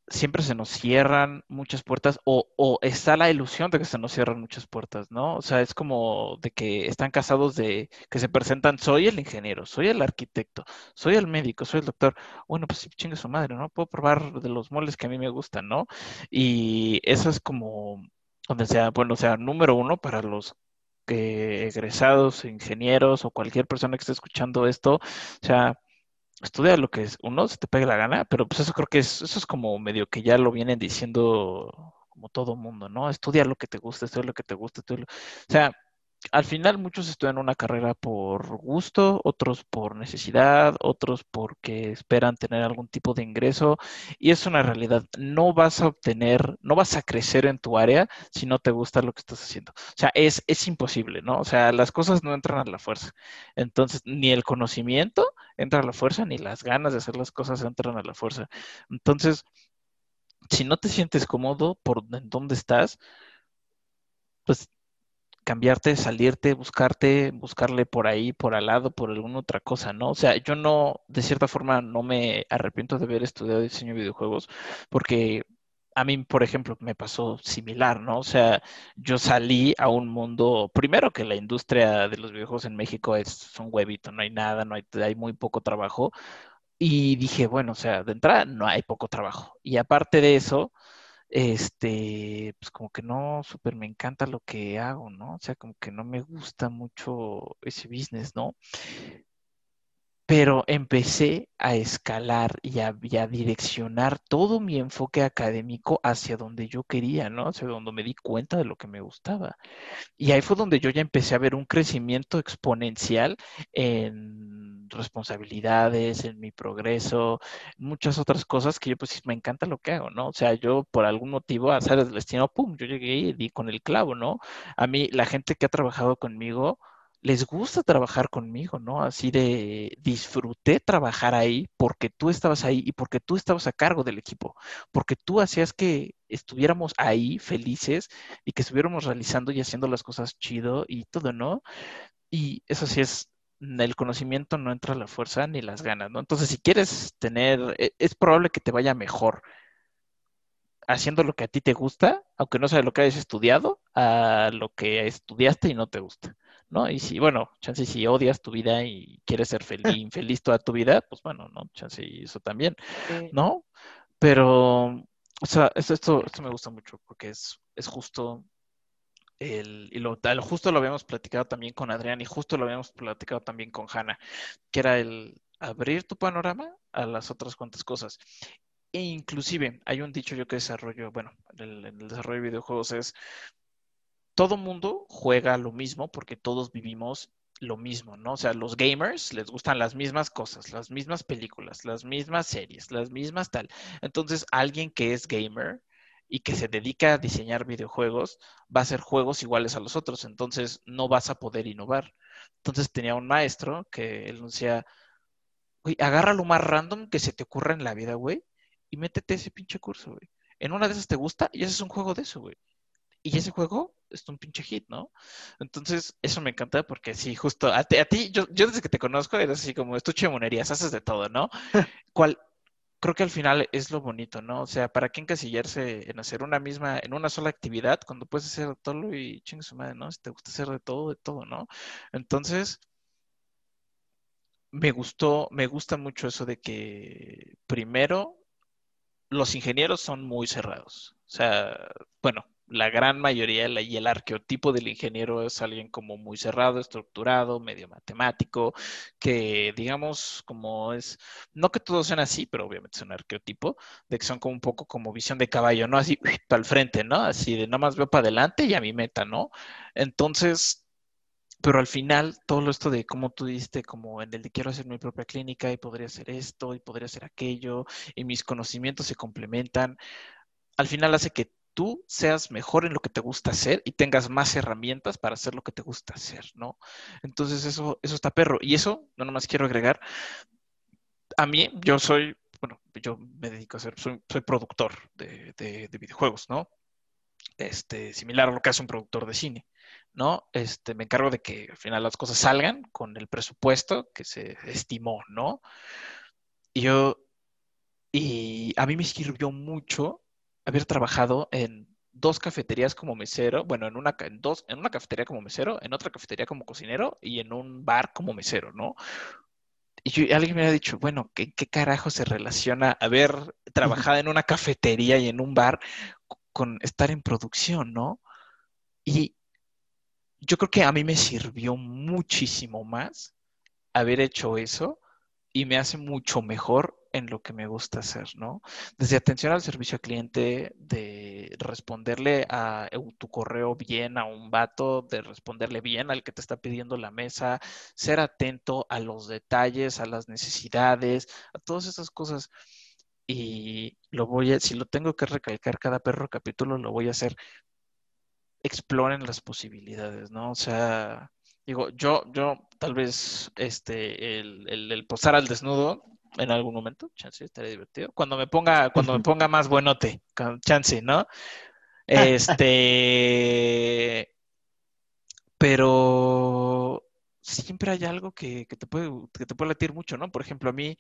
siempre se nos cierran muchas puertas o, o, está la ilusión de que se nos cierran muchas puertas, ¿no? O sea, es como de que están casados de que se presentan, soy el ingeniero, soy el arquitecto, soy el médico, soy el doctor. Bueno, pues sí, chingue su madre, ¿no? Puedo probar de los moles que a mí me gustan, ¿no? Y eso es como, donde sea, bueno, o sea, número uno para los que egresados, ingenieros o cualquier persona que esté escuchando esto, o sea, estudia lo que es, uno se te pegue la gana, pero pues eso creo que es, eso es como medio que ya lo vienen diciendo como todo mundo, ¿no? Estudia lo que te gusta, estudia lo que te gusta, estudia o sea, al final muchos estudian una carrera por gusto, otros por necesidad, otros porque esperan tener algún tipo de ingreso y es una realidad. No vas a obtener, no vas a crecer en tu área si no te gusta lo que estás haciendo. O sea, es, es imposible, ¿no? O sea, las cosas no entran a la fuerza. Entonces, ni el conocimiento entra a la fuerza, ni las ganas de hacer las cosas entran a la fuerza. Entonces, si no te sientes cómodo por en dónde estás, pues cambiarte, salirte, buscarte, buscarle por ahí, por al lado, por alguna otra cosa, ¿no? O sea, yo no, de cierta forma, no me arrepiento de haber estudiado diseño de videojuegos, porque a mí, por ejemplo, me pasó similar, ¿no? O sea, yo salí a un mundo, primero que la industria de los videojuegos en México es un huevito, no hay nada, no hay, hay muy poco trabajo. Y dije, bueno, o sea, de entrada no hay poco trabajo. Y aparte de eso, este, pues como que no súper me encanta lo que hago, ¿no? O sea, como que no me gusta mucho ese business, ¿no? Pero empecé a escalar y a, direccionar todo mi enfoque académico hacia donde yo quería, ¿no? Hacia donde me di cuenta de lo que me gustaba. Y ahí fue donde yo ya empecé a ver un crecimiento exponencial en responsabilidades, en mi progreso, muchas otras cosas que yo pues me encanta lo que hago, ¿no? O sea, yo por algún motivo, a hacer el destino, pum, yo llegué y di con el clavo, ¿no? A mí, la gente que ha trabajado conmigo, les gusta trabajar conmigo, ¿no? Así de disfruté trabajar ahí porque tú estabas ahí y porque tú estabas a cargo del equipo, porque tú hacías que estuviéramos ahí felices y que estuviéramos realizando y haciendo las cosas chido y todo, ¿no? Y eso sí es el conocimiento no entra a la fuerza ni las ganas, ¿no? Entonces, si quieres tener, e, es probable que te vaya mejor haciendo lo que a ti te gusta, aunque no sea lo que hayas estudiado, a lo que estudiaste y no te gusta, ¿no? Y si, bueno, chance si odias tu vida y quieres ser feliz, [laughs] infeliz toda tu vida, pues bueno, ¿no? Chance eso también, ¿no? Pero, o sea, esto, esto, esto me gusta mucho porque es, es justo el, y lo, justo lo habíamos platicado también con Adrián y justo lo habíamos platicado también con Hanna, que era el abrir tu panorama a las otras cuantas cosas. E inclusive hay un dicho yo que desarrollo, bueno, en el, desarrollo de videojuegos es, todo mundo juega lo mismo porque todos vivimos lo mismo, ¿no? O sea, los gamers les gustan las mismas cosas, las mismas películas, las mismas series, las mismas tal. Entonces, alguien que es gamer y que se dedica a diseñar videojuegos va a hacer juegos iguales a los otros, entonces no vas a poder innovar. Entonces tenía un maestro que él decía, güey, agarra lo más random que se te ocurra en la vida, güey, y métete ese pinche curso, güey. En una de esas te gusta y ese es un juego de eso, güey. Y ese juego es un pinche hit, ¿no? Entonces, eso me encanta porque sí, justo a ti, a ti yo, yo desde que te conozco eres así como estuche monerías, haces de todo, ¿no? [laughs] ¿Cuál, creo que al final es lo bonito, ¿no? O sea, ¿para qué encasillarse en hacer una misma, en una sola actividad cuando puedes hacer todo y chingue su madre, ¿no? Si te gusta hacer de todo, de todo, ¿no? Entonces, me gustó, me gusta mucho eso de que primero los ingenieros son muy cerrados. O sea, bueno, la gran mayoría y el arqueotipo del ingeniero es alguien como muy cerrado, estructurado, medio matemático, que digamos como es, no que todos sean así, pero obviamente es un arqueotipo, de que son como un poco como visión de caballo, ¿no? Así para el frente, ¿no? Así de nada más veo para adelante y a mi meta, ¿no? Entonces, pero al final, todo esto de cómo tú diste, como en el de quiero hacer mi propia clínica y podría hacer esto y podría hacer aquello, y mis conocimientos se complementan, al final hace que tú seas mejor en lo que te gusta hacer y tengas más herramientas para hacer lo que te gusta hacer, ¿no? Entonces eso, eso está perro. Y eso, no nomás quiero agregar, a mí, yo soy, bueno, yo me dedico a ser, soy, productor de, de, videojuegos, ¿no? Este, similar a lo que hace un productor de cine, ¿no? Este, me encargo de que al final las cosas salgan con el presupuesto que se estimó, ¿no? Y yo, y a mí me sirvió mucho haber trabajado en dos cafeterías como mesero, bueno, en una, en dos, en una cafetería como mesero, en otra cafetería como cocinero y en un bar como mesero, ¿no? Y alguien me ha dicho, bueno, ¿qué, ¿qué, carajo se relaciona haber trabajado en una cafetería y en un bar con estar en producción, ¿no? Y yo creo que a mí me sirvió muchísimo más haber hecho eso y me hace mucho mejor en lo que me gusta hacer, ¿no? Desde atención al servicio al cliente, de responderle a tu correo bien a un vato, de responderle bien al que te está pidiendo la mesa, ser atento a los detalles, a las necesidades, a todas esas cosas. Y lo voy a, si lo tengo que recalcar cada perro capítulo, lo voy a hacer. Exploren las posibilidades, ¿no? O sea, digo, yo, yo tal vez este, el, el posar al desnudo en algún momento, chance, estaría divertido. Cuando me ponga, cuando me [laughs] ponga más buenote, chance, ¿no? Este, pero siempre hay algo que, te puede, que te puede latir mucho, ¿no? Por ejemplo, a mí,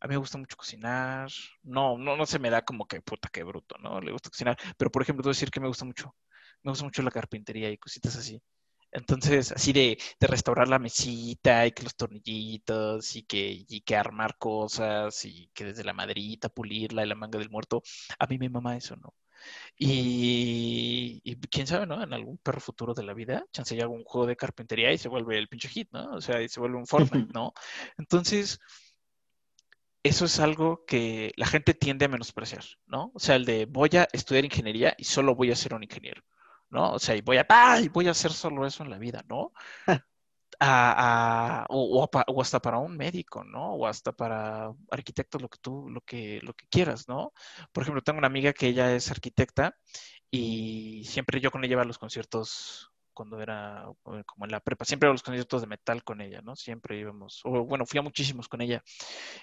a mí me gusta mucho cocinar. No, no, no se me da como que puta, qué bruto, ¿no? Le gusta cocinar. Pero, por ejemplo, te decir que me gusta mucho. Me gusta mucho la carpintería y cositas así. Entonces, así de, restaurar la mesita y que los tornillitos y que, y que armar cosas y que desde la maderita pulirla y la manga del muerto, a mí me mama eso, ¿no? Y, quién sabe, ¿no? En algún perro futuro de la vida, chance ya algún juego de carpintería y se vuelve el pinche hit, ¿no? O sea, y se vuelve un Fortnite, [laughs] ¿no? Entonces, eso es algo que la gente tiende a menospreciar, ¿no? O sea, el de voy a estudiar ingeniería y solo voy a ser un ingeniero. ¿No? O sea, y voy a, voy a hacer solo eso en la vida, ¿no? [laughs] o, hasta para un médico, ¿no? O hasta para arquitectos, lo que tú, lo que, lo que quieras, ¿no? Por ejemplo, tengo una amiga que ella es arquitecta y siempre yo con ella iba a los conciertos cuando era como en la prepa, siempre iba a los conciertos de metal con ella, ¿no? Siempre íbamos, o bueno, fui a muchísimos con ella.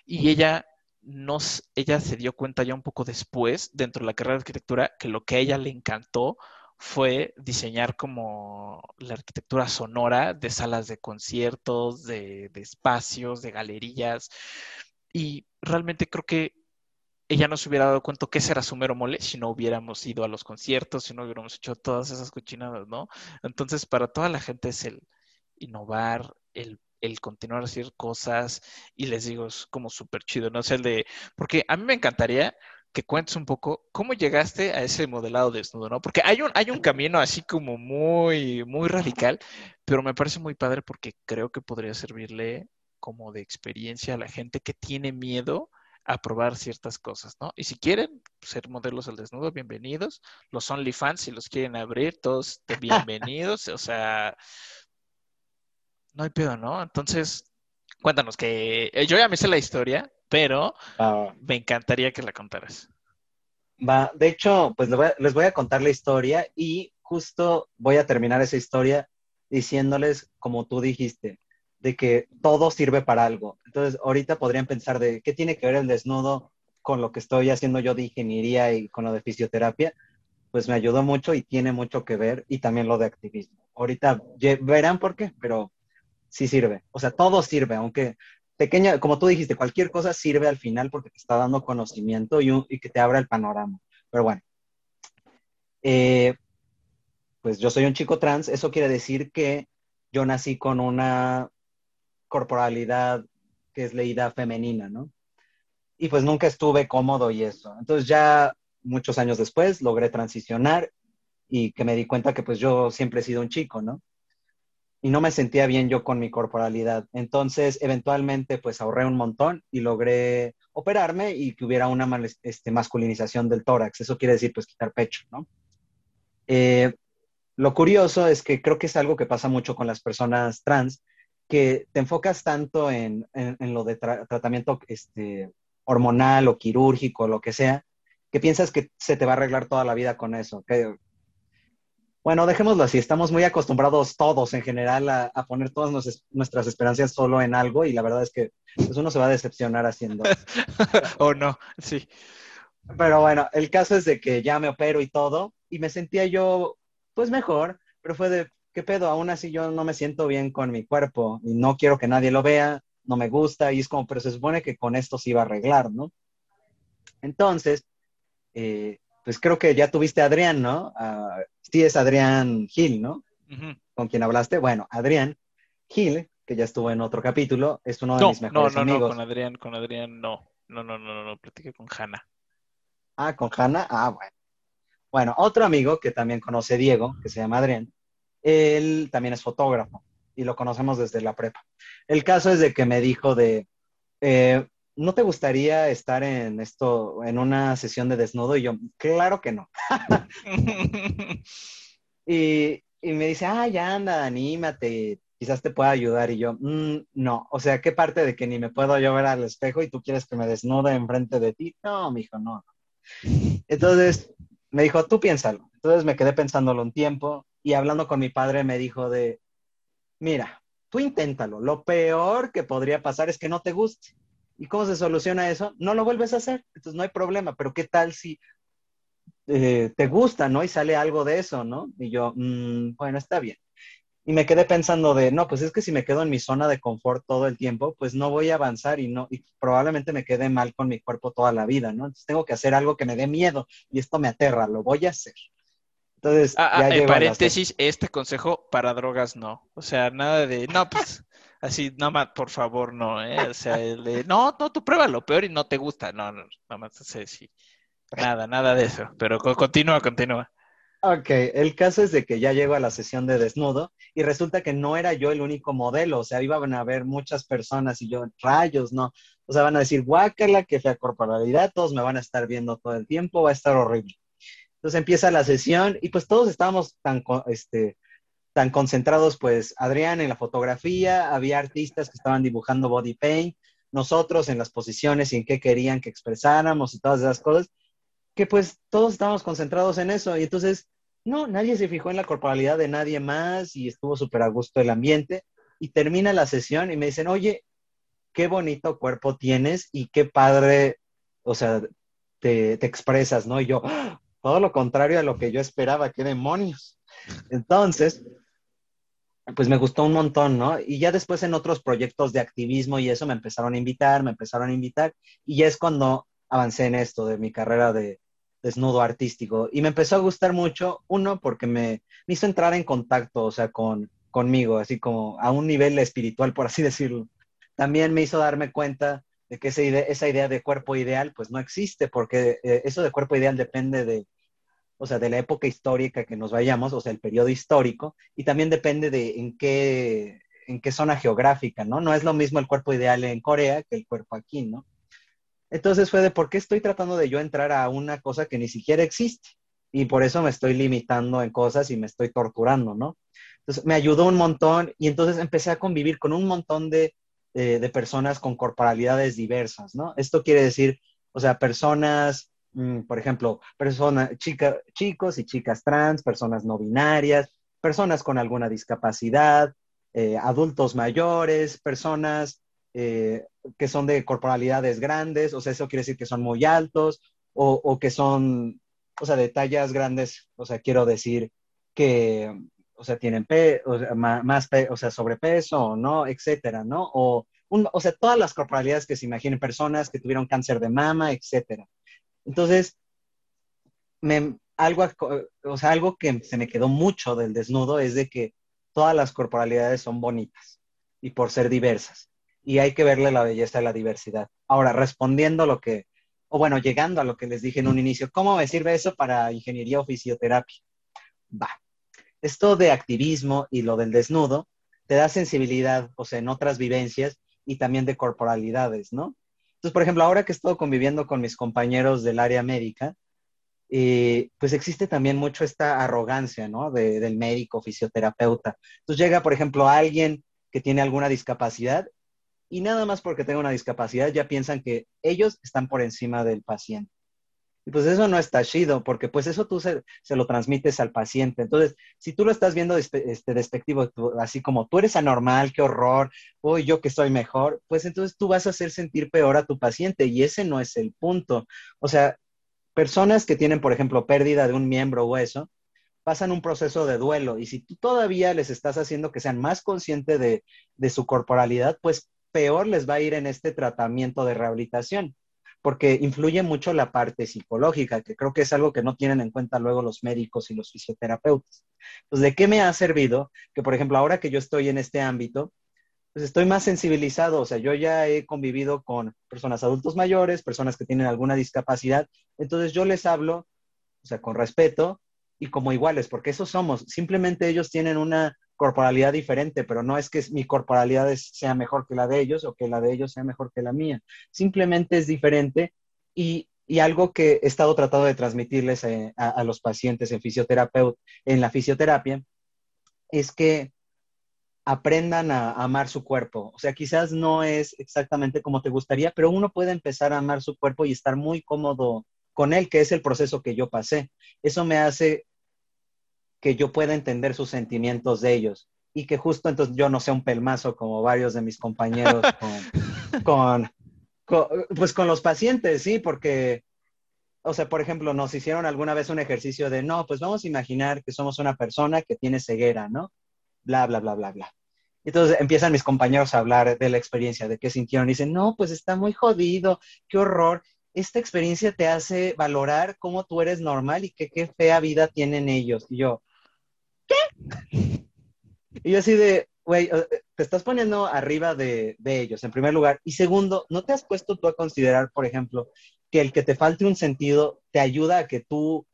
Y ella nos, ella se dio cuenta ya un poco después, dentro de la carrera de arquitectura, que lo que a ella le encantó fue diseñar como la arquitectura sonora de salas de conciertos, de, de espacios, de galerías. Y realmente creo que ella no se hubiera dado cuenta que ese era su mero mole si no hubiéramos ido a los conciertos, si no hubiéramos hecho todas esas cochinadas, ¿no? Entonces, para toda la gente es el innovar, el, el continuar a cosas, y les digo, es como súper chido, ¿no? O el de, porque a mí me encantaría que cuentes un poco cómo llegaste a ese modelado desnudo, ¿no? Porque hay un, hay un camino así como muy, muy radical, pero me parece muy padre porque creo que podría servirle como de experiencia a la gente que tiene miedo a probar ciertas cosas, ¿no? Y si quieren ser modelos al desnudo, bienvenidos. Los OnlyFans, si los quieren abrir, todos [laughs] bienvenidos. o sea, no hay pedo, ¿no? Entonces, cuéntanos que eh, yo ya me sé la historia, pero me encantaría que la contaras. Va, de hecho, pues les voy, a, les voy a contar la historia y justo voy a terminar esa historia diciéndoles, como tú dijiste, de que todo sirve para algo. Entonces, ahorita podrían pensar de qué tiene que ver el desnudo con lo que estoy haciendo yo de ingeniería y con lo de fisioterapia. Pues me ayudó mucho y tiene mucho que ver y también lo de activismo. Ahorita verán por qué, pero sí sirve. O sea, todo sirve, aunque pequeña, como tú dijiste, cualquier cosa sirve al final porque te está dando conocimiento y, que te abra el panorama. Pero bueno, eh, pues yo soy un chico trans, eso quiere decir que yo nací con una corporalidad que es leída femenina, ¿no? Y pues nunca estuve cómodo y eso. Entonces ya muchos años después logré transicionar y que me di cuenta que pues yo siempre he sido un chico, ¿no? Y no me sentía bien yo con mi corporalidad. Entonces, eventualmente, pues ahorré un montón y logré operarme y que hubiera una este, masculinización del tórax. Eso quiere decir, pues, quitar pecho, ¿no? Eh, lo curioso es que creo que es algo que pasa mucho con las personas trans, que te enfocas tanto en, lo de tratamiento este, hormonal o quirúrgico, lo que sea, que piensas que se te va a arreglar toda la vida con eso. Bueno, dejémoslo así, estamos muy acostumbrados todos en general a, poner todas nuestras esperanzas solo en algo y la verdad es que pues, uno se va a decepcionar haciendo. [laughs] o no, sí. Pero bueno, el caso es de que ya me opero y todo y me sentía yo pues mejor, pero fue de, ¿qué pedo? Aún así yo no me siento bien con mi cuerpo y no quiero que nadie lo vea, no me gusta y es como, pero se supone que con esto se iba a arreglar, ¿no? Entonces, eh, pues creo que ya tuviste a Adrián, ¿no? Sí es Adrián Gil, ¿no? Con quien hablaste. Bueno, Adrián Gil, que ya estuvo en otro capítulo, es uno de mis mejores no, no, amigos. No, con Adrián, con Adrián no. No, no, no, no, no, platiqué con Hanna. Ah, con Hanna, ah, bueno. Bueno, otro amigo que también conoce Diego, que se llama Adrián, él también es fotógrafo y lo conocemos desde la prepa. El caso es de que me dijo de, eh, ¿no te gustaría estar en esto, en una sesión de desnudo? Y yo, claro que no. [laughs] y, me dice, ah, ya anda, anímate, quizás te pueda ayudar. Y yo, mm, no, o sea, ¿qué parte de que ni me puedo yo ver al espejo y tú quieres que me desnude enfrente de ti? No, mijo, no. Entonces me dijo, tú piénsalo. Entonces me quedé pensándolo un tiempo y hablando con mi padre me dijo de, mira, tú inténtalo. Lo peor que podría pasar es que no te guste. ¿Y cómo se soluciona eso? No lo vuelves a hacer. Entonces no hay problema. Pero ¿qué tal si eh, te gusta, ¿no? Y sale algo de eso, ¿no? Y yo, mm, bueno, está bien. Y me quedé pensando de, no, pues es que si me quedo en mi zona de confort todo el tiempo, pues no voy a avanzar y no, y probablemente me quede mal con mi cuerpo toda la vida, ¿no? Entonces tengo que hacer algo que me dé miedo y esto me aterra, lo voy a hacer. Entonces, ah, ah en paréntesis, este consejo para drogas no. O sea, nada de, no, pues, así, no más, por favor, no, ¿eh? O sea, de, no, no, tú pruébalo, peor y no te gusta. No, no, nada más, sé, sí. Nada, nada de eso. Pero continúa, continúa. Ok, el caso es de que ya llego a la sesión de desnudo y resulta que no era yo el único modelo, o sea, iban a haber muchas personas y yo, rayos, no. O sea, van a decir, guácala, que fea corporalidad, todos me van a estar viendo todo el tiempo, va a estar horrible. Entonces empieza la sesión y pues todos estábamos tan, este, tan concentrados, pues Adrián en la fotografía, había artistas que estaban dibujando body paint, nosotros en las posiciones y en qué querían que expresáramos y todas esas cosas, que pues todos estábamos concentrados en eso y entonces, no, nadie se fijó en la corporalidad de nadie más y estuvo súper a gusto el ambiente y termina la sesión y me dicen, oye, qué bonito cuerpo tienes y qué padre, o sea, te, expresas, ¿no? Y yo, ¡ah! todo lo contrario a lo que yo esperaba, qué demonios. Entonces, pues me gustó un montón, ¿no? Y ya después en otros proyectos de activismo y eso me empezaron a invitar, me empezaron a invitar, y ya es cuando avancé en esto de mi carrera de desnudo artístico. Y me empezó a gustar mucho, uno, porque me, hizo entrar en contacto, o sea, con, conmigo, así como a un nivel espiritual, por así [laughs] decirlo. También me hizo darme cuenta de que esa idea, de cuerpo ideal, pues no existe, porque eh, eso de cuerpo ideal depende de, o sea, de la época histórica que nos vayamos, o sea, el periodo histórico, y también depende de en qué, en qué zona geográfica, ¿no? No es lo mismo el cuerpo ideal en Corea que el cuerpo aquí, ¿no? Entonces fue de por qué estoy tratando de yo entrar a una cosa que ni siquiera existe. Y por eso me estoy limitando en cosas y me estoy torturando, ¿no? Entonces me ayudó un montón y entonces empecé a convivir con un montón de, de personas con corporalidades diversas, ¿no? Esto quiere decir, o sea, personas, por ejemplo, personas, chicos y chicas trans, personas no binarias, personas con alguna discapacidad, eh, adultos mayores, personas eh, que son de corporalidades grandes, o sea, eso quiere decir que son muy altos o, que son, o sea, de tallas grandes, o sea, quiero decir que, o sea, tienen pe o más, o sea, sobrepeso o no, etcétera, ¿no? O, o sea, todas las corporalidades que se imaginen, personas que tuvieron cáncer de mama, etcétera. Entonces, me, algo, o sea, algo que se me quedó mucho del desnudo es de que todas las corporalidades son bonitas y por ser diversas y hay que verle la belleza de la diversidad. Ahora, respondiendo a lo que, o bueno, llegando a lo que les dije en un inicio, ¿cómo me sirve eso para ingeniería o fisioterapia? Va. Esto de activismo y lo del desnudo te da sensibilidad, o sea, en otras vivencias y también de corporalidades, ¿no? Entonces, por ejemplo, ahora que he estado conviviendo con mis compañeros del área médica, eh, pues existe también mucho esta arrogancia, ¿no? del médico, fisioterapeuta. Entonces llega, por ejemplo, alguien que tiene alguna discapacidad y nada más porque tenga una discapacidad ya piensan que ellos están por encima del paciente. Y pues eso no está chido, porque pues eso tú se, lo transmites al paciente. Entonces, si tú lo estás viendo este, despectivo, así como tú eres anormal, qué horror, o yo que soy mejor, pues entonces tú vas a hacer sentir peor a tu paciente y ese no es el punto. O sea, personas que tienen, por ejemplo, pérdida de un miembro o eso, pasan un proceso de duelo y si tú todavía les estás haciendo que sean más conscientes de su corporalidad, pues peor les va a ir en este tratamiento de rehabilitación, porque influye mucho la parte psicológica, que creo que es algo que no tienen en cuenta luego los médicos y los fisioterapeutas. Pues, ¿de qué me ha servido? Que, por ejemplo, ahora que yo estoy en este ámbito, pues estoy más sensibilizado, o sea, yo ya he convivido con personas adultos mayores, personas que tienen alguna discapacidad, entonces yo les hablo, o sea, con respeto y como iguales, porque eso somos, simplemente ellos tienen una corporalidad diferente, pero no es que mi corporalidad sea mejor que la de ellos o que la de ellos sea mejor que la mía. Simplemente es diferente y, algo que he estado tratando de transmitirles eh, a, los pacientes en fisioterapeuta, en la fisioterapia, es que aprendan a, amar su cuerpo. O sea, quizás no es exactamente como te gustaría, pero uno puede empezar a amar su cuerpo y estar muy cómodo con él, que es el proceso que yo pasé. Eso me hace que yo pueda entender sus sentimientos de ellos y que justo entonces yo no sea un pelmazo como varios de mis compañeros [laughs] con, pues con los pacientes, sí, porque, o sea, por ejemplo, nos hicieron alguna vez un ejercicio de, no, pues vamos a imaginar que somos una persona que tiene ceguera, ¿no? Bla, bla, bla, bla, bla. Entonces empiezan mis compañeros a hablar de la experiencia, de qué sintieron. Y dicen, no, pues está muy jodido, qué horror. Esta experiencia te hace valorar cómo tú eres normal y que qué fea vida tienen ellos. Y yo, ¿qué? Y yo así de, güey, eh, te estás poniendo arriba de, ellos, en primer lugar. Y segundo, ¿no te has puesto tú a considerar, por ejemplo, que el que te falte un sentido te ayuda a que tú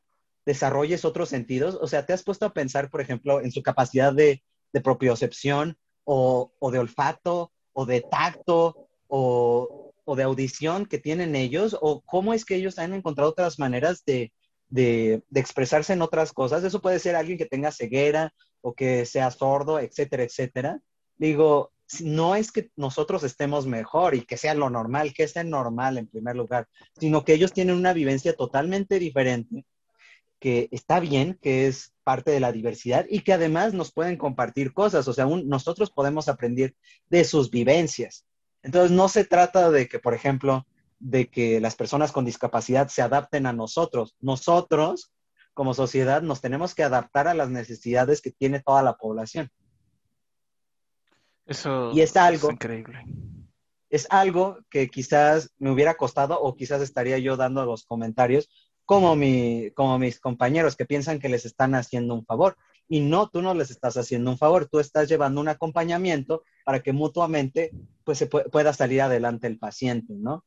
desarrolles otros sentidos? O sea, ¿te has puesto a pensar, por ejemplo, en su capacidad de, de propiocepción o, o, de olfato o de tacto o, o de audición que tienen ellos? ¿O cómo es que ellos han encontrado otras maneras de, de, expresarse en otras cosas. Eso puede ser alguien que tenga ceguera o que sea sordo, etcétera, etcétera. Digo, no es que nosotros estemos mejor y que sea lo normal, que sea normal en primer lugar, sino que ellos tienen una vivencia totalmente diferente, que está bien, que es parte de la diversidad y que además nos pueden compartir cosas, o sea, nosotros podemos aprender de sus vivencias. Entonces, no se trata de que, por ejemplo, de que las personas con discapacidad se adapten a nosotros. Nosotros como sociedad nos tenemos que adaptar a las necesidades que tiene toda la población. Eso y es algo increíble. Es algo que quizás me hubiera costado o quizás estaría yo dando los comentarios como, mi, como mis compañeros que piensan que les están haciendo un favor. Y no, tú no les estás haciendo un favor, tú estás llevando un acompañamiento para que mutuamente pues, se pueda salir adelante el paciente, ¿no?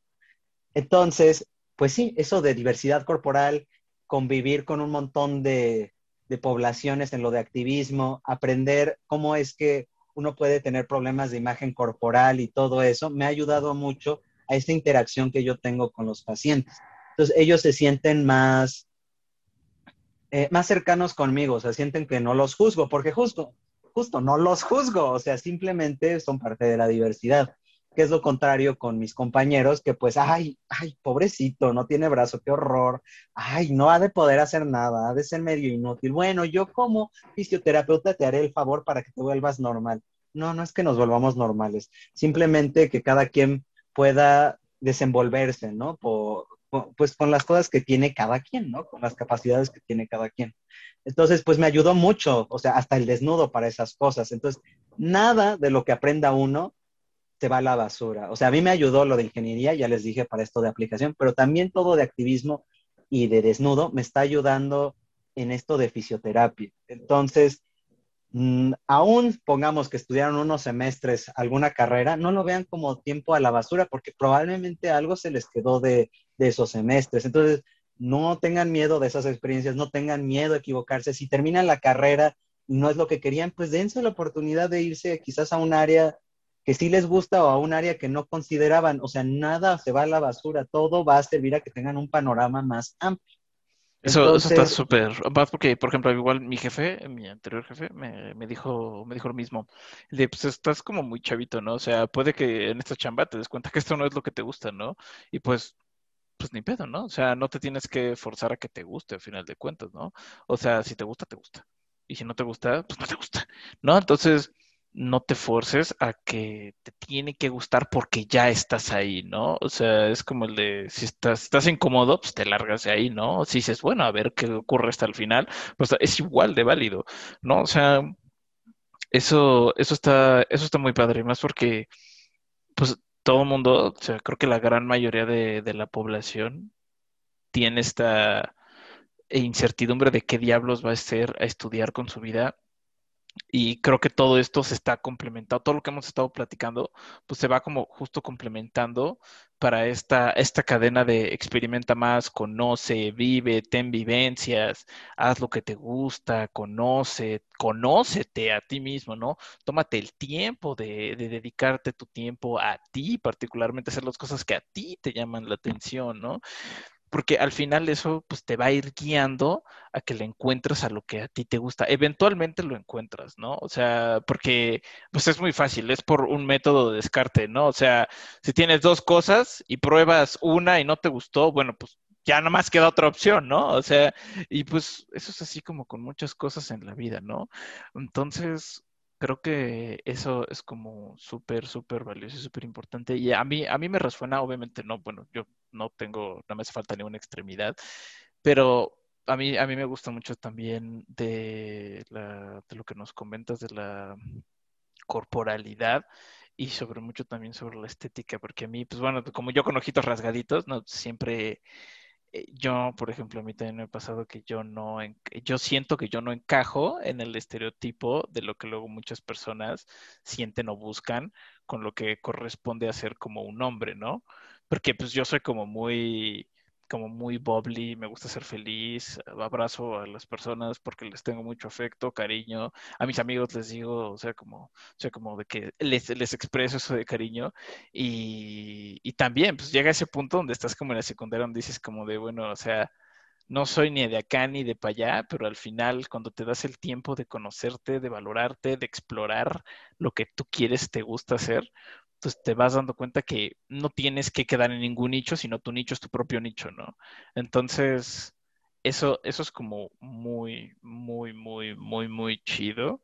Entonces, pues sí, eso de diversidad corporal, convivir con un montón de, poblaciones en lo de activismo, aprender cómo es que uno puede tener problemas de imagen corporal y todo eso, me ha ayudado mucho a esta interacción que yo tengo con los pacientes. Entonces ellos se sienten más, eh, más cercanos conmigo, o sea, sienten que no los juzgo, porque justo, justo, no los juzgo, o sea, simplemente son parte de la diversidad, que es lo contrario con mis compañeros, que pues, ay, ay, pobrecito, no tiene brazo, qué horror, ay, no ha de poder hacer nada, ha de ser medio inútil. Bueno, yo como fisioterapeuta te haré el favor para que te vuelvas normal. No, no es que nos volvamos normales, simplemente que cada quien pueda desenvolverse, ¿no? Pues con las cosas que tiene cada quien, ¿no? Con las capacidades que tiene cada quien. Entonces, pues me ayudó mucho, o sea, hasta el desnudo para esas cosas. Entonces, nada de lo que aprenda uno se va a la basura. O sea, a mí me ayudó lo de ingeniería, ya les dije, para esto de aplicación, pero también todo de activismo y de desnudo me está ayudando en esto de fisioterapia. Entonces, Mm, aún pongamos que estudiaron unos semestres alguna carrera, no lo vean como tiempo a la basura porque probablemente algo se les quedó de, esos semestres. Entonces, no tengan miedo de esas experiencias, no tengan miedo de equivocarse. Si terminan la carrera y no es lo que querían, pues dense la oportunidad de irse quizás a un área que sí les gusta o a un área que no consideraban. O sea, nada se va a la basura, todo va a servir a que tengan un panorama más amplio. Eso, eso está súper. Porque, por ejemplo, igual mi jefe, mi anterior jefe, me, me, dijo, me dijo lo mismo. De, pues estás como muy chavito, ¿no? O sea, puede que en esta chamba te des cuenta que esto no es lo que te gusta, ¿no? Y pues, pues ni pedo, ¿no? O sea, no te tienes que forzar a que te guste al final de cuentas, ¿no? O sea, si te gusta, te gusta. Y si no te gusta, pues no te gusta, ¿no? Entonces, no te forces a que te tiene que gustar porque ya estás ahí, ¿no? O sea, es como el de, si estás, estás incómodo, pues te largas de ahí, ¿no? Si dices, bueno, a ver qué ocurre hasta el final, pues es igual de válido, ¿no? O sea, eso, eso está, eso está muy padre, más porque, pues, todo el mundo, o sea, creo que la gran mayoría de, de la población tiene esta incertidumbre de qué diablos va a ser a estudiar con su vida y creo que todo esto se está complementando, todo lo que hemos estado platicando, pues se va como justo complementando para esta, esta cadena de experimenta más, conoce, vive, ten vivencias, haz lo que te gusta, conoce, conócete a ti mismo, ¿no? Tómate el tiempo de, de dedicarte tu tiempo a ti, particularmente hacer las cosas que a ti te llaman la atención, ¿no? Porque al final eso pues te va a ir guiando a que le encuentres a lo que a ti te gusta. Eventualmente lo encuentras, ¿no? O sea, porque pues es muy fácil, es por un método de descarte, ¿no? O sea, si tienes dos cosas y pruebas una y no te gustó, bueno, pues ya más queda otra opción, ¿no? O sea, y pues eso es así como con muchas cosas en la vida, ¿no? Entonces, creo que eso es como súper, súper valioso y súper importante. Y a mí, a mí me resuena, obviamente no, bueno, yo no tengo, no me hace falta ninguna extremidad, pero a mí, a mí me gusta mucho también de, la, de lo que nos comentas de la corporalidad y sobre mucho también sobre la estética, porque a mí, pues bueno, como yo con ojitos rasgaditos, no siempre yo, por ejemplo, a mí también me ha pasado que yo no, yo siento que yo no encajo en el estereotipo de lo que luego muchas personas sienten o buscan con lo que corresponde a ser como un hombre, ¿no? Porque pues yo soy como muy, como muy bubbly, me gusta ser feliz, abrazo a las personas porque les tengo mucho afecto, cariño, a mis amigos les digo, o sea, como, o sea, como de que les, les expreso eso de cariño. Y, y también, pues llega ese punto donde estás como en la secundaria donde dices como de, bueno, o sea, no soy ni de acá ni de para allá, pero al final cuando te das el tiempo de conocerte, de valorarte, de explorar lo que tú quieres, te gusta hacer, pues te vas dando cuenta que no tienes que quedar en ningún nicho, sino tu nicho es tu propio nicho, ¿no? Entonces, eso, eso es como muy, muy, muy, muy, muy chido.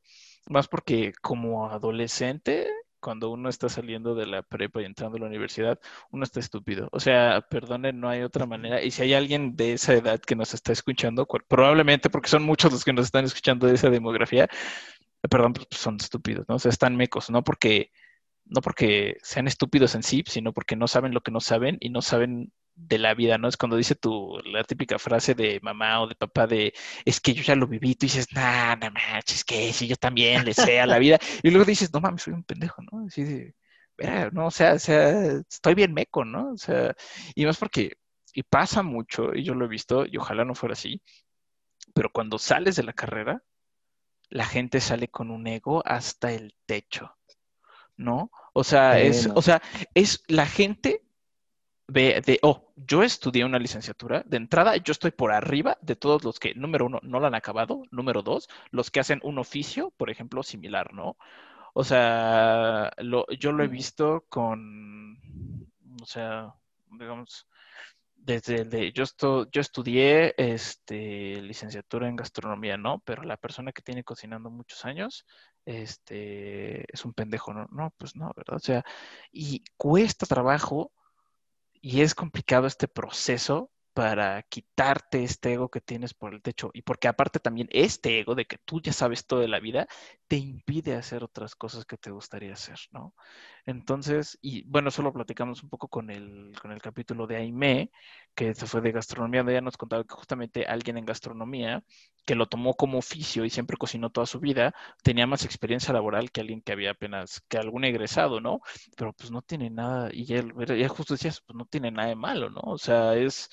Más porque como adolescente, cuando uno está saliendo de la prepa y entrando a la universidad, uno está estúpido. O sea, perdonen, no hay otra manera. Y si hay alguien de esa edad que nos está escuchando, probablemente porque son muchos los que nos están escuchando de esa demografía, perdón, pues son estúpidos, ¿no? O sea, están mecos, no porque no porque sean estúpidos en sí, sino porque no saben lo que no saben y no saben de la vida, ¿no? Es cuando dice tu, la típica frase de mamá o de papá de, es que yo ya lo viví, tú dices, nah, no manches, que si yo también le sé a la vida, [laughs] y luego dices, no mames, soy un pendejo, ¿no? Así de, no, o sea, o sea, estoy bien meco, ¿no? O sea, y más porque, y pasa mucho, y yo lo he visto, y ojalá no fuera así, pero cuando sales de la carrera, la gente sale con un ego hasta el techo, ¿no? O sea, es, o sea, es la gente ve de, oh, yo estudié una licenciatura, de entrada yo estoy por arriba de todos los que, número uno, no la han acabado, número dos, los que hacen un oficio, por ejemplo, similar, ¿no? O sea, lo, yo lo he visto con, o sea, digamos, desde el de, yo, yo estudié este, licenciatura en gastronomía, ¿no? Pero la persona que tiene cocinando muchos años, este, es un pendejo, ¿no? No, pues no, ¿verdad? O sea, y cuesta trabajo y es complicado este proceso para quitarte este ego que tienes por el techo y porque aparte también este ego de que tú ya sabes todo de la vida te impide hacer otras cosas que te gustaría hacer, ¿no? Entonces, y bueno, solo platicamos un poco con el, con el capítulo de Aime, que se fue de gastronomía, donde ella nos contaba que justamente alguien en gastronomía que lo tomó como oficio y siempre cocinó toda su vida, tenía más experiencia laboral que alguien que había apenas, que algún egresado, ¿no? Pero pues no tiene nada, y él, justo decía, pues no tiene nada de malo, ¿no? O sea, es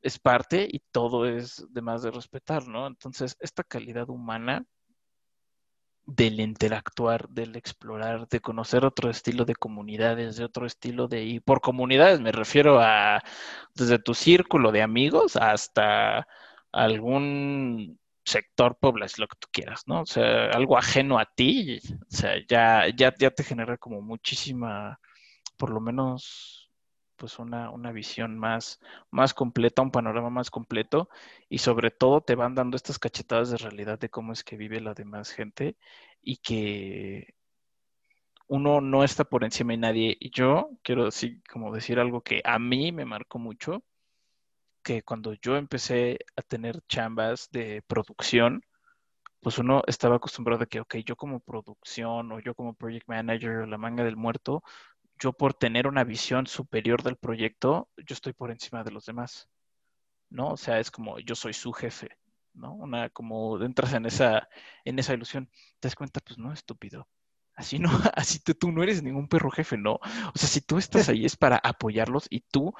es parte y todo es de más de respetar, ¿no? Entonces, esta calidad humana del interactuar, del explorar, de conocer otro estilo de comunidades, de otro estilo de... Y por comunidades me refiero a desde tu círculo de amigos hasta algún sector poblacional, lo que tú quieras, ¿no? O sea, algo ajeno a ti, o sea, ya, ya, ya te genera como muchísima, por lo menos pues una, una visión más, más completa, un panorama más completo y sobre todo te van dando estas cachetadas de realidad de cómo es que vive la demás gente y que uno no está por encima de nadie. Y yo quiero decir, como decir algo que a mí me marcó mucho, que cuando yo empecé a tener chambas de producción, pues uno estaba acostumbrado a que, ok, yo como producción o yo como project manager o la manga del muerto, yo por tener una visión superior del proyecto, yo estoy por encima de los demás, ¿no? O sea, es como yo soy su jefe, ¿no? Una, como entras en esa, en esa ilusión, te das cuenta, pues no, estúpido. Así no, [laughs] así tú, tú no eres ningún perro jefe, no. O sea, si tú estás ahí es para apoyarlos y tú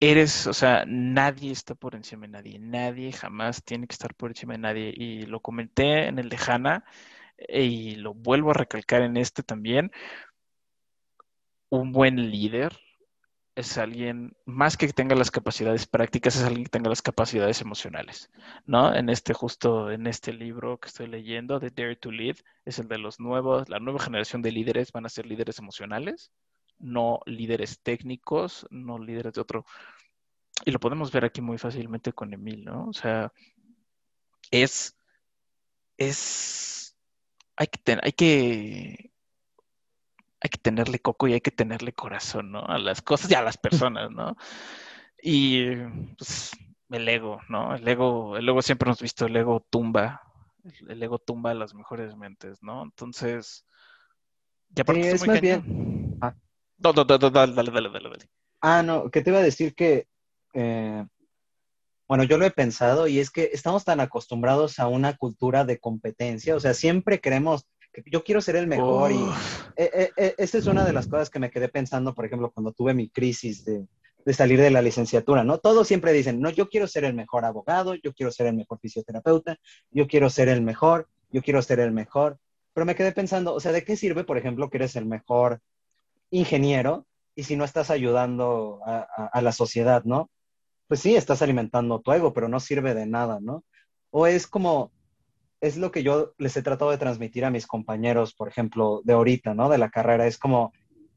eres, o sea, nadie está por encima de nadie, nadie jamás tiene que estar por encima de nadie. Y lo comenté en el de Hanna y lo vuelvo a recalcar en este también un buen líder es alguien, más que tenga las capacidades prácticas, es alguien que tenga las capacidades emocionales, ¿no? En este, justo en este libro que estoy leyendo, de Dare to Lead, es el de los nuevos, la nueva generación de líderes van a ser líderes emocionales, no líderes técnicos, no líderes de otro. Y lo podemos ver aquí muy fácilmente con Emil, ¿no? O sea, es, es, hay que, hay que hay que tenerle coco y hay que tenerle corazón, ¿no? A las cosas y a las personas, ¿no? Y pues el ego, ¿no? El ego, el ego siempre hemos visto, el ego tumba, el ego tumba a las mejores mentes, ¿no? Entonces, ya sí, es muy bien. Ah. No, no, no, dale, dale, dale, dale. Ah, no, que te iba a decir que, eh, bueno, yo lo he pensado y es que estamos tan acostumbrados a una cultura de competencia, o sea, siempre queremos yo quiero ser el mejor y eh, esa es una de las cosas que me quedé pensando, por ejemplo, cuando tuve mi crisis de, salir de la licenciatura, ¿no? Todos siempre dicen, no, yo quiero ser el mejor abogado, yo quiero ser el mejor fisioterapeuta, yo quiero ser el mejor, yo quiero ser el mejor, pero me quedé pensando, o sea, ¿de qué sirve, por ejemplo, que eres el mejor ingeniero y si no estás ayudando a la sociedad, ¿no? Pues sí, estás alimentando tu ego, pero no sirve de nada, ¿no? O es como, es lo que yo les he tratado de transmitir a mis compañeros, por ejemplo, de ahorita, ¿no? De la carrera. Es como,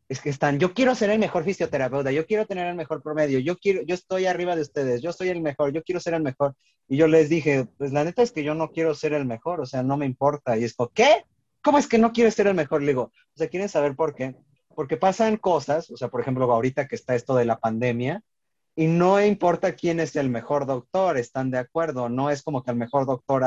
es que están, yo quiero ser el mejor fisioterapeuta, yo quiero tener el mejor promedio, yo quiero, yo estoy arriba de ustedes, yo soy el mejor, yo quiero ser el mejor. Y yo les dije, pues la neta es que yo no quiero ser el mejor, o sea, no me importa. Y es como, ¿qué? ¿cómo es que no quieres ser el mejor? Le digo, o sea, ¿quieren saber por qué? Porque pasan cosas, o sea, por ejemplo, ahorita que está esto de la pandemia, y no importa quién es el mejor doctor, están de acuerdo, no es como que el mejor doctor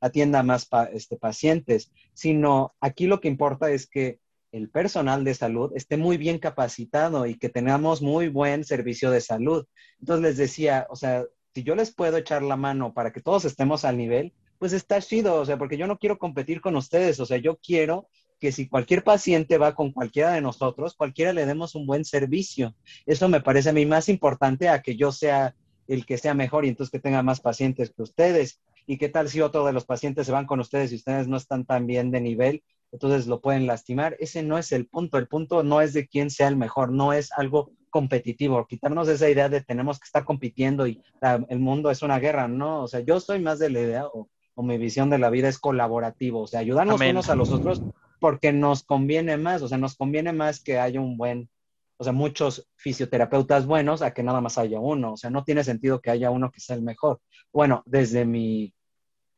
atienda más este, pacientes, sino aquí lo que importa es que el personal de salud esté muy bien capacitado y que tengamos muy buen servicio de salud. Entonces les decía, o sea, si yo les puedo echar la mano para que todos estemos al nivel, pues está chido, o sea, porque yo no quiero competir con ustedes, o sea, yo quiero que si cualquier paciente va con cualquiera de nosotros, cualquiera le demos un buen servicio. Eso me parece a mí más importante a que yo sea el que sea mejor y entonces que tenga más pacientes que ustedes. ¿Y qué tal si otro de los pacientes se van con ustedes y ustedes no están tan bien de nivel? Entonces lo pueden lastimar. Ese no es el punto. El punto no es de quién sea el mejor, no es algo competitivo. Quitarnos esa idea de tenemos que estar compitiendo y el mundo es una guerra, ¿no? O sea, yo soy más de la idea o, mi visión de la vida es colaborativo, o sea, ayudarnos unos a los otros porque nos conviene más, o sea, nos conviene más que haya un buen, o sea, muchos fisioterapeutas buenos a que nada más haya uno, o sea, no tiene sentido que haya uno que sea el mejor. Bueno, desde mi,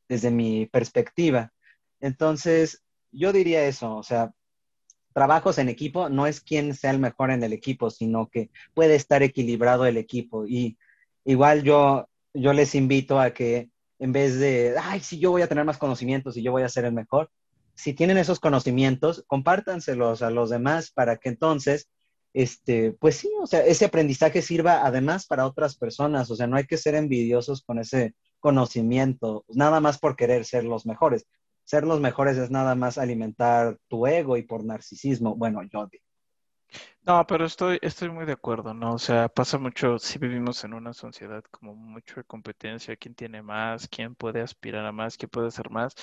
desde mi perspectiva. Entonces, yo diría eso, o sea, trabajos en equipo no es quién sea el mejor en el equipo, sino que puede estar equilibrado el equipo. Y igual yo, yo les invito a que en vez de, ay, si yo voy a tener más conocimientos y yo voy a ser el mejor, si tienen esos conocimientos, compártanselos a los demás para que entonces, este, pues sí, o sea, ese aprendizaje sirva además para otras personas, o sea, no hay que ser envidiosos con ese conocimiento, nada más por querer ser los mejores. Ser los mejores es nada más alimentar tu ego y por narcisismo. Bueno, yo. No, pero estoy, estoy muy de acuerdo, ¿no? O sea, pasa mucho, si vivimos en una sociedad como mucho de competencia, quién tiene más, quién puede aspirar a más, quién puede hacer más.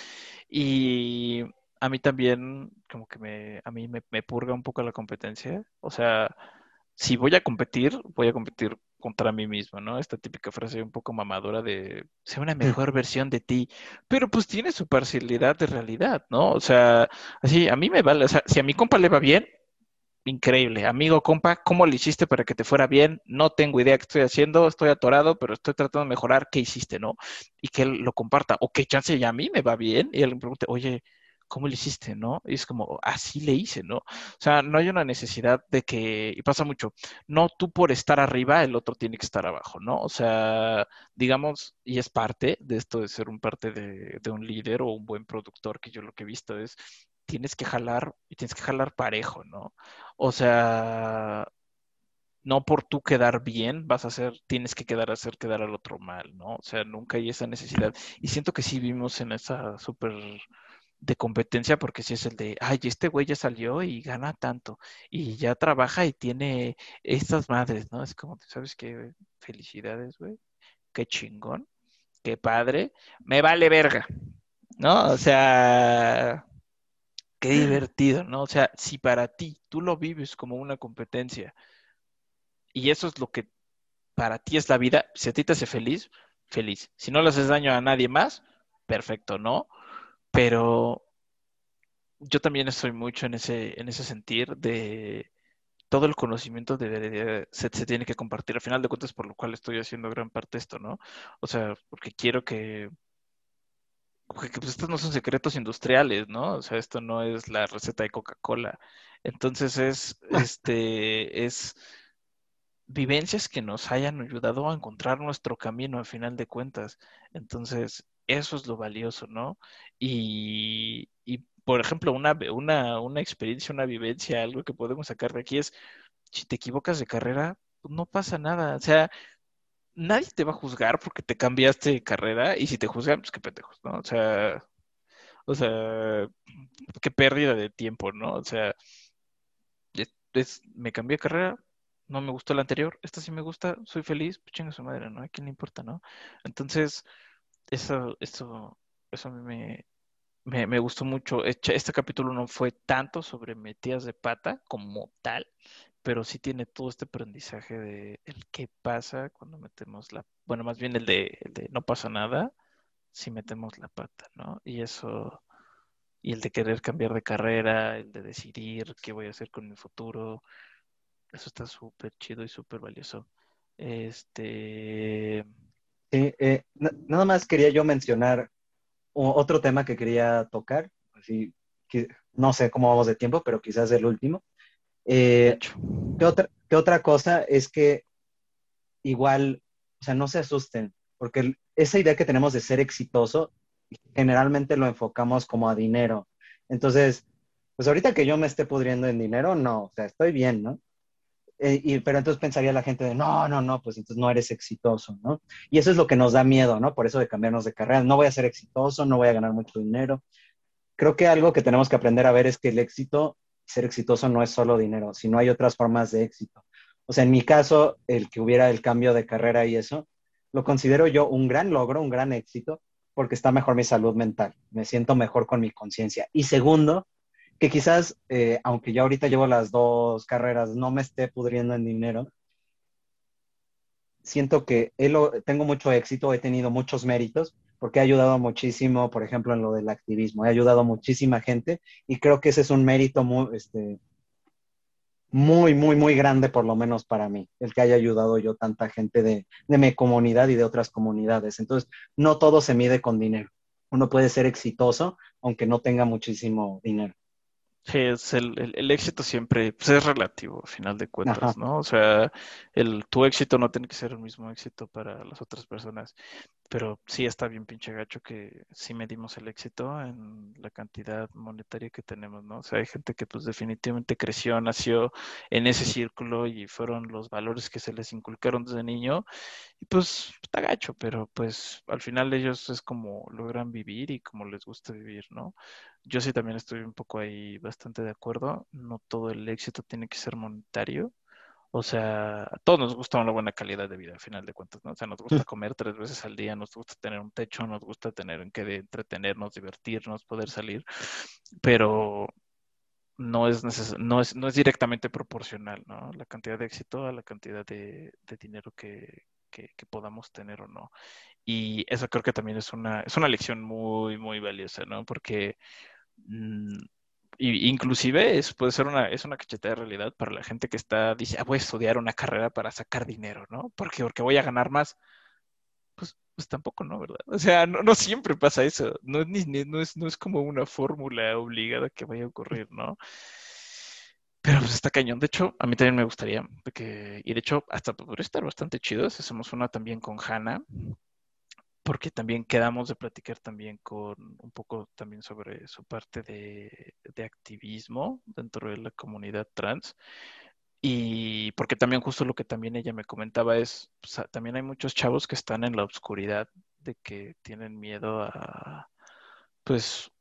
Y a mí también, como que me, a mí me, purga un poco la competencia. O sea, si voy a competir, voy a competir contra mí mismo, ¿no? Esta típica frase un poco mamadora de, sea una mejor versión de ti, pero pues tiene su parcialidad de realidad, ¿no? O sea, así, a mí me vale, o sea, si a mi compa le va bien, increíble. Amigo, compa, ¿cómo le hiciste para que te fuera bien? No tengo idea qué estoy haciendo, estoy atorado, pero estoy tratando de mejorar. ¿Qué hiciste, no? Y que él lo comparta. O qué chance ya a mí me va bien. Y él me pregunte, oye, ¿cómo le hiciste, no? Es como, así le hice, ¿no? O sea, no hay una necesidad de que, y pasa mucho, no tú por estar arriba, el otro tiene que estar abajo, ¿no? O sea, digamos, y es parte de esto de ser un parte de, de un líder o un buen productor, que yo lo que he visto es, tienes que jalar, y tienes que jalar parejo, ¿no? O sea, no por tú quedar bien vas a hacer, tienes que quedar a hacer quedar al otro mal, ¿no? O sea, nunca hay esa necesidad. Y siento que sí vimos en esa súper de competencia porque si es el de, ay, este güey ya salió y gana tanto y ya trabaja y tiene estas madres, ¿no? Es como, ¿sabes qué? Felicidades, güey. Qué chingón, qué padre. Me vale verga, ¿no? O sea, qué divertido, ¿no? O sea, si para ti tú lo vives como una competencia y eso es lo que para ti es la vida, si a ti te hace feliz, feliz. Si no le haces daño a nadie más, perfecto, ¿no? Pero yo también estoy mucho en ese, en ese sentir de todo el conocimiento de, se, se, tiene que compartir. Al final de cuentas, por lo cual estoy haciendo gran parte esto, ¿no? O sea, porque quiero que, porque pues, estos no son secretos industriales, ¿no? O sea, esto no es la receta de Coca-Cola. Entonces es, [laughs] este, es vivencias que nos hayan ayudado a encontrar nuestro camino al final de cuentas. Entonces, eso es lo valioso, ¿no? Y, por ejemplo, una, una, una experiencia, una vivencia, algo que podemos sacar de aquí es, si te equivocas de carrera, pues, no pasa nada. O sea, nadie te va a juzgar porque te cambiaste de carrera y si te juzgan, pues qué pendejos, ¿no? O sea, o sea, qué pérdida de tiempo, ¿no? O sea, es, me cambié de carrera, no me gustó la anterior, esta sí me gusta, soy feliz, pues chinga su madre, ¿no? ¿A quién le importa, no? Entonces, eso, eso, eso a mí me, me, gustó mucho. Este capítulo no fue tanto sobre metidas de pata como tal, pero sí tiene todo este aprendizaje de el qué pasa cuando metemos la, bueno, más bien el de, el de no pasa nada si metemos la pata, ¿no? Y eso, y el de querer cambiar de carrera, el de decidir qué voy a hacer con mi futuro, eso está súper chido y súper valioso. Este, Sí, eh, nada más quería yo mencionar otro tema que quería tocar, así no sé cómo vamos de tiempo, pero quizás el último. Eh, ¿qué, otra, ¿Qué otra cosa es que igual, o sea, no se asusten, porque esa idea que tenemos de ser exitoso, generalmente lo enfocamos como a dinero. Entonces, pues ahorita que yo me esté pudriendo en dinero, no, o sea, estoy bien, ¿no? Eh, pero entonces pensaría la gente de, no, no, no, pues entonces no eres exitoso, ¿no? Y eso es lo que nos da miedo, ¿no? Por eso de cambiarnos de carrera, no voy a ser exitoso, no voy a ganar mucho dinero. Creo que algo que tenemos que aprender a ver es que el éxito, ser exitoso no es solo dinero, sino hay otras formas de éxito. O sea, en mi caso, el que hubiera el cambio de carrera y eso, lo considero yo un gran logro, un gran éxito, porque está mejor mi salud mental, me siento mejor con mi conciencia. Y segundo, que quizás, eh, aunque yo ahorita llevo las dos carreras, no me esté pudriendo en dinero, siento que tengo mucho éxito, he tenido muchos méritos, porque he ayudado muchísimo, por ejemplo, en lo del activismo, he ayudado a muchísima gente y creo que ese es un mérito muy, este, muy, muy, muy grande, por lo menos para mí, el que haya ayudado yo tanta gente de, de mi comunidad y de otras comunidades. Entonces, no todo se mide con dinero. Uno puede ser exitoso aunque no tenga muchísimo dinero. Sí, es el, el, éxito siempre pues, es relativo, a final de cuentas, ¿no? O sea, el, tu éxito no tiene que ser el mismo éxito para las otras personas, pero sí está bien pinche gacho que sí medimos el éxito en la cantidad monetaria que tenemos, ¿no? O sea, hay gente que pues definitivamente creció, nació en ese círculo y fueron los valores que se les inculcaron desde niño y pues está gacho, pero pues al final ellos es como logran vivir y como les gusta vivir, ¿no? Yo sí también estoy un poco ahí bastante de acuerdo. No todo el éxito tiene que ser monetario. O sea, a todos nos gusta una buena calidad de vida, al final de cuentas, ¿no? O sea, nos gusta comer tres veces al día, nos gusta tener un techo, nos gusta tener en qué entretenernos, divertirnos, poder salir, pero no es, no es, no es directamente proporcional, ¿no? La cantidad de éxito a la cantidad de, dinero que, que, podamos tener o no. Y eso creo que también es una, es una lección muy, muy valiosa, ¿no? Porque Mm, inclusive es, puede ser una, es una cachetada de realidad para la gente que está, dice, ah, voy a estudiar una carrera para sacar dinero, ¿no? Porque, porque voy a ganar más. Pues, pues tampoco, ¿no? ¿Verdad? O sea, no, siempre pasa eso. No, ni, no, es, no es como una fórmula obligada que vaya a ocurrir, ¿no? Pero pues está cañón. De hecho, a mí también me gustaría que, y de hecho, hasta podría estar bastante chido si hacemos una también con Hanna, porque también quedamos de platicar también con un poco también sobre su parte de, activismo dentro de la comunidad trans. Y porque también justo lo que también ella me comentaba es, también hay muchos chavos que están en la oscuridad de que tienen miedo a, pues,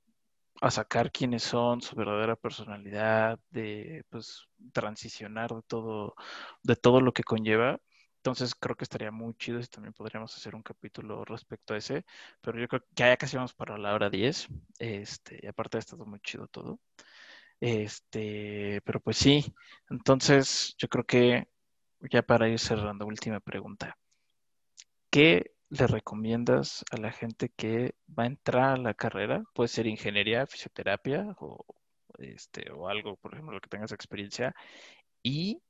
a sacar quiénes son, su verdadera personalidad, de, pues, transicionar de todo, de todo lo que conlleva. Entonces creo que estaría muy chido si también podríamos hacer un capítulo respecto a ese, pero yo creo que ya casi vamos para la hora 10, este, aparte ha estado muy chido todo. Este, pero pues sí, entonces yo creo que ya para ir cerrando, última pregunta. ¿Qué le recomiendas a la gente que va a entrar a la carrera? Puede ser ingeniería, fisioterapia o, este, o algo, por ejemplo, lo que tengas experiencia. Y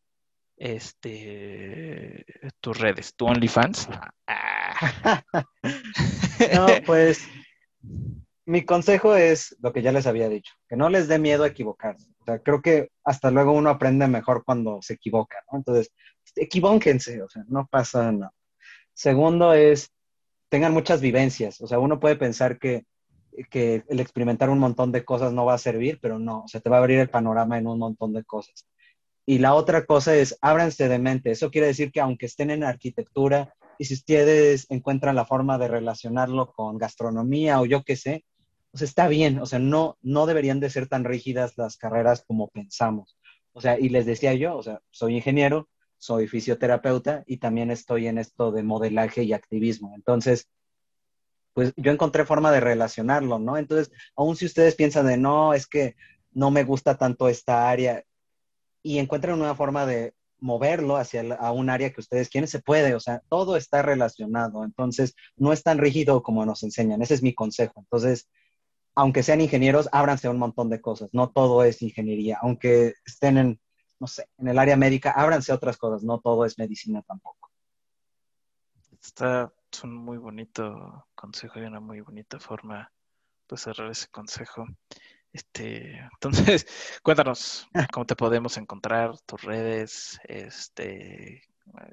este, tus redes, tu OnlyFans. Ah. [laughs] no, [laughs] pues mi consejo es lo que ya les había dicho, que no les dé miedo a equivocarse. O sea, creo que hasta luego uno aprende mejor cuando se equivoca, ¿no? Entonces, equivóquense, o sea, no pasa nada. Segundo es, tengan muchas vivencias. O sea, uno puede pensar que, que el experimentar un montón de cosas no va a servir, pero no, o sea, te va a abrir el panorama en un montón de cosas. Y la otra cosa es, ábranse de mente. Eso quiere decir que aunque estén en arquitectura y si ustedes encuentran la forma de relacionarlo con gastronomía o yo qué sé, pues está bien. O sea, no, no deberían de ser tan rígidas las carreras como pensamos. O sea, y les decía yo, o sea, soy ingeniero, soy fisioterapeuta y también estoy en esto de modelaje y activismo. Entonces, pues yo encontré forma de relacionarlo, ¿no? Entonces, aun si ustedes piensan de, no, es que no me gusta tanto esta área, y encuentran una forma de moverlo hacia a un área que ustedes quieren, se puede, o sea, todo está relacionado, entonces no es tan rígido como nos enseñan, ese es mi consejo. Entonces, aunque sean ingenieros, ábranse a un montón de cosas, no todo es ingeniería, aunque estén en, no sé, en el área médica, ábranse a otras cosas, no todo es medicina tampoco. Está es un muy bonito consejo y una muy bonita forma de cerrar ese consejo. Este, [laughs] entonces, cuéntanos cómo te podemos encontrar, tus redes, este,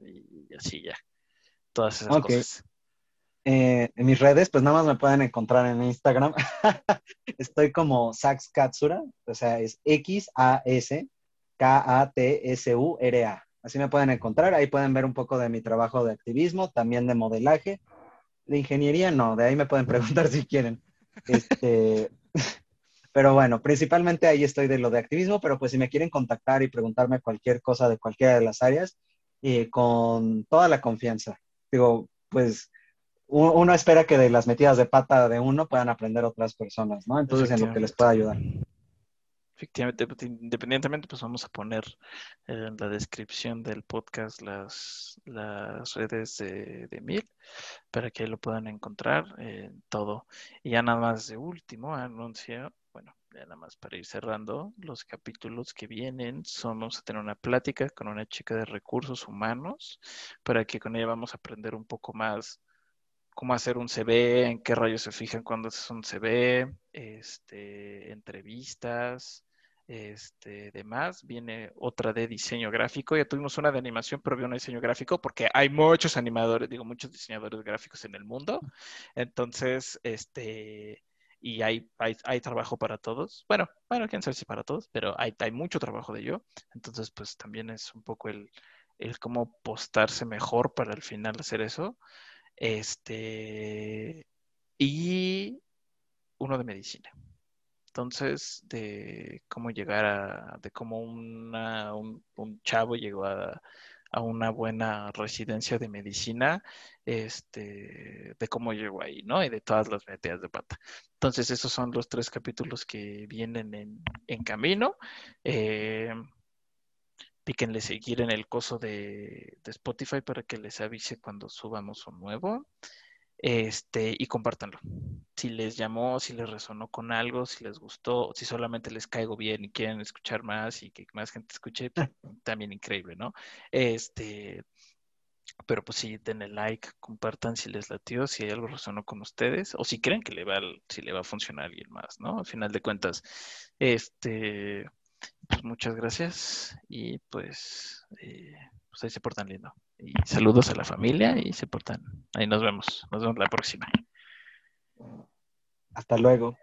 y así ya, todas esas cosas. Eh, en mis redes, pues nada más me pueden encontrar en Instagram. [laughs] Estoy como Sax Katsura, o sea, es X-A-S-K-A-T-S-U-R-A. Así me pueden encontrar, ahí pueden ver un poco de mi trabajo de activismo, también de modelaje. De ingeniería no, de ahí me pueden preguntar [laughs] si quieren. Este, pero bueno, principalmente ahí estoy de lo de activismo, pero pues si me quieren contactar y preguntarme cualquier cosa de cualquiera de las áreas, eh, con toda la confianza. Digo, pues uno espera que de las metidas de pata de uno puedan aprender otras personas, ¿no? Entonces, en lo que les pueda ayudar. Efectivamente, pues, independientemente, pues vamos a poner en la descripción del podcast las, las redes de, de Mil para que lo puedan encontrar eh, todo. Y ya nada más de último, anuncio, nada más para ir cerrando, los capítulos que vienen vamos a tener una plática con una chica de recursos humanos para que con ella vamos a aprender un poco más cómo hacer un CV, en qué rayos se fijan cuando haces un CV, este, entrevistas, este, demás. Viene otra de diseño gráfico. Ya tuvimos una de animación, pero viene un diseño gráfico porque hay muchos animadores, digo, muchos diseñadores gráficos en el mundo. Entonces, este, y hay, hay, trabajo para todos. Bueno, bueno, quién sabe si para todos, pero hay, hay mucho trabajo de ello. Entonces, pues también es un poco el, el cómo postarse mejor para al final hacer eso. Este, y uno de medicina. Entonces, de cómo llegar a, de cómo una, un, chavo llegó a, a, una buena residencia de medicina, este, de cómo llegó ahí, ¿no? Y de todas las metidas de pata. Entonces, esos son los tres capítulos que vienen en, en camino. Eh, píquenle seguir en el coso de, de, Spotify para que les avise cuando subamos un nuevo. Este, y compártanlo. Si les llamó, si les resonó con algo, si les gustó, si solamente les caigo bien y quieren escuchar más y que más gente escuche, pues, [laughs] también increíble, ¿no? Este, pero pues sí, denle like, compartan si les latió, si hay algo resonó con ustedes, o si creen que le va, si le va a funcionar a alguien más, ¿no? Al final de cuentas, este, pues muchas gracias y pues, eh, pues ahí se portan lindo. Y saludos a la familia y se portan. Ahí nos vemos. Nos vemos la próxima. Hasta luego.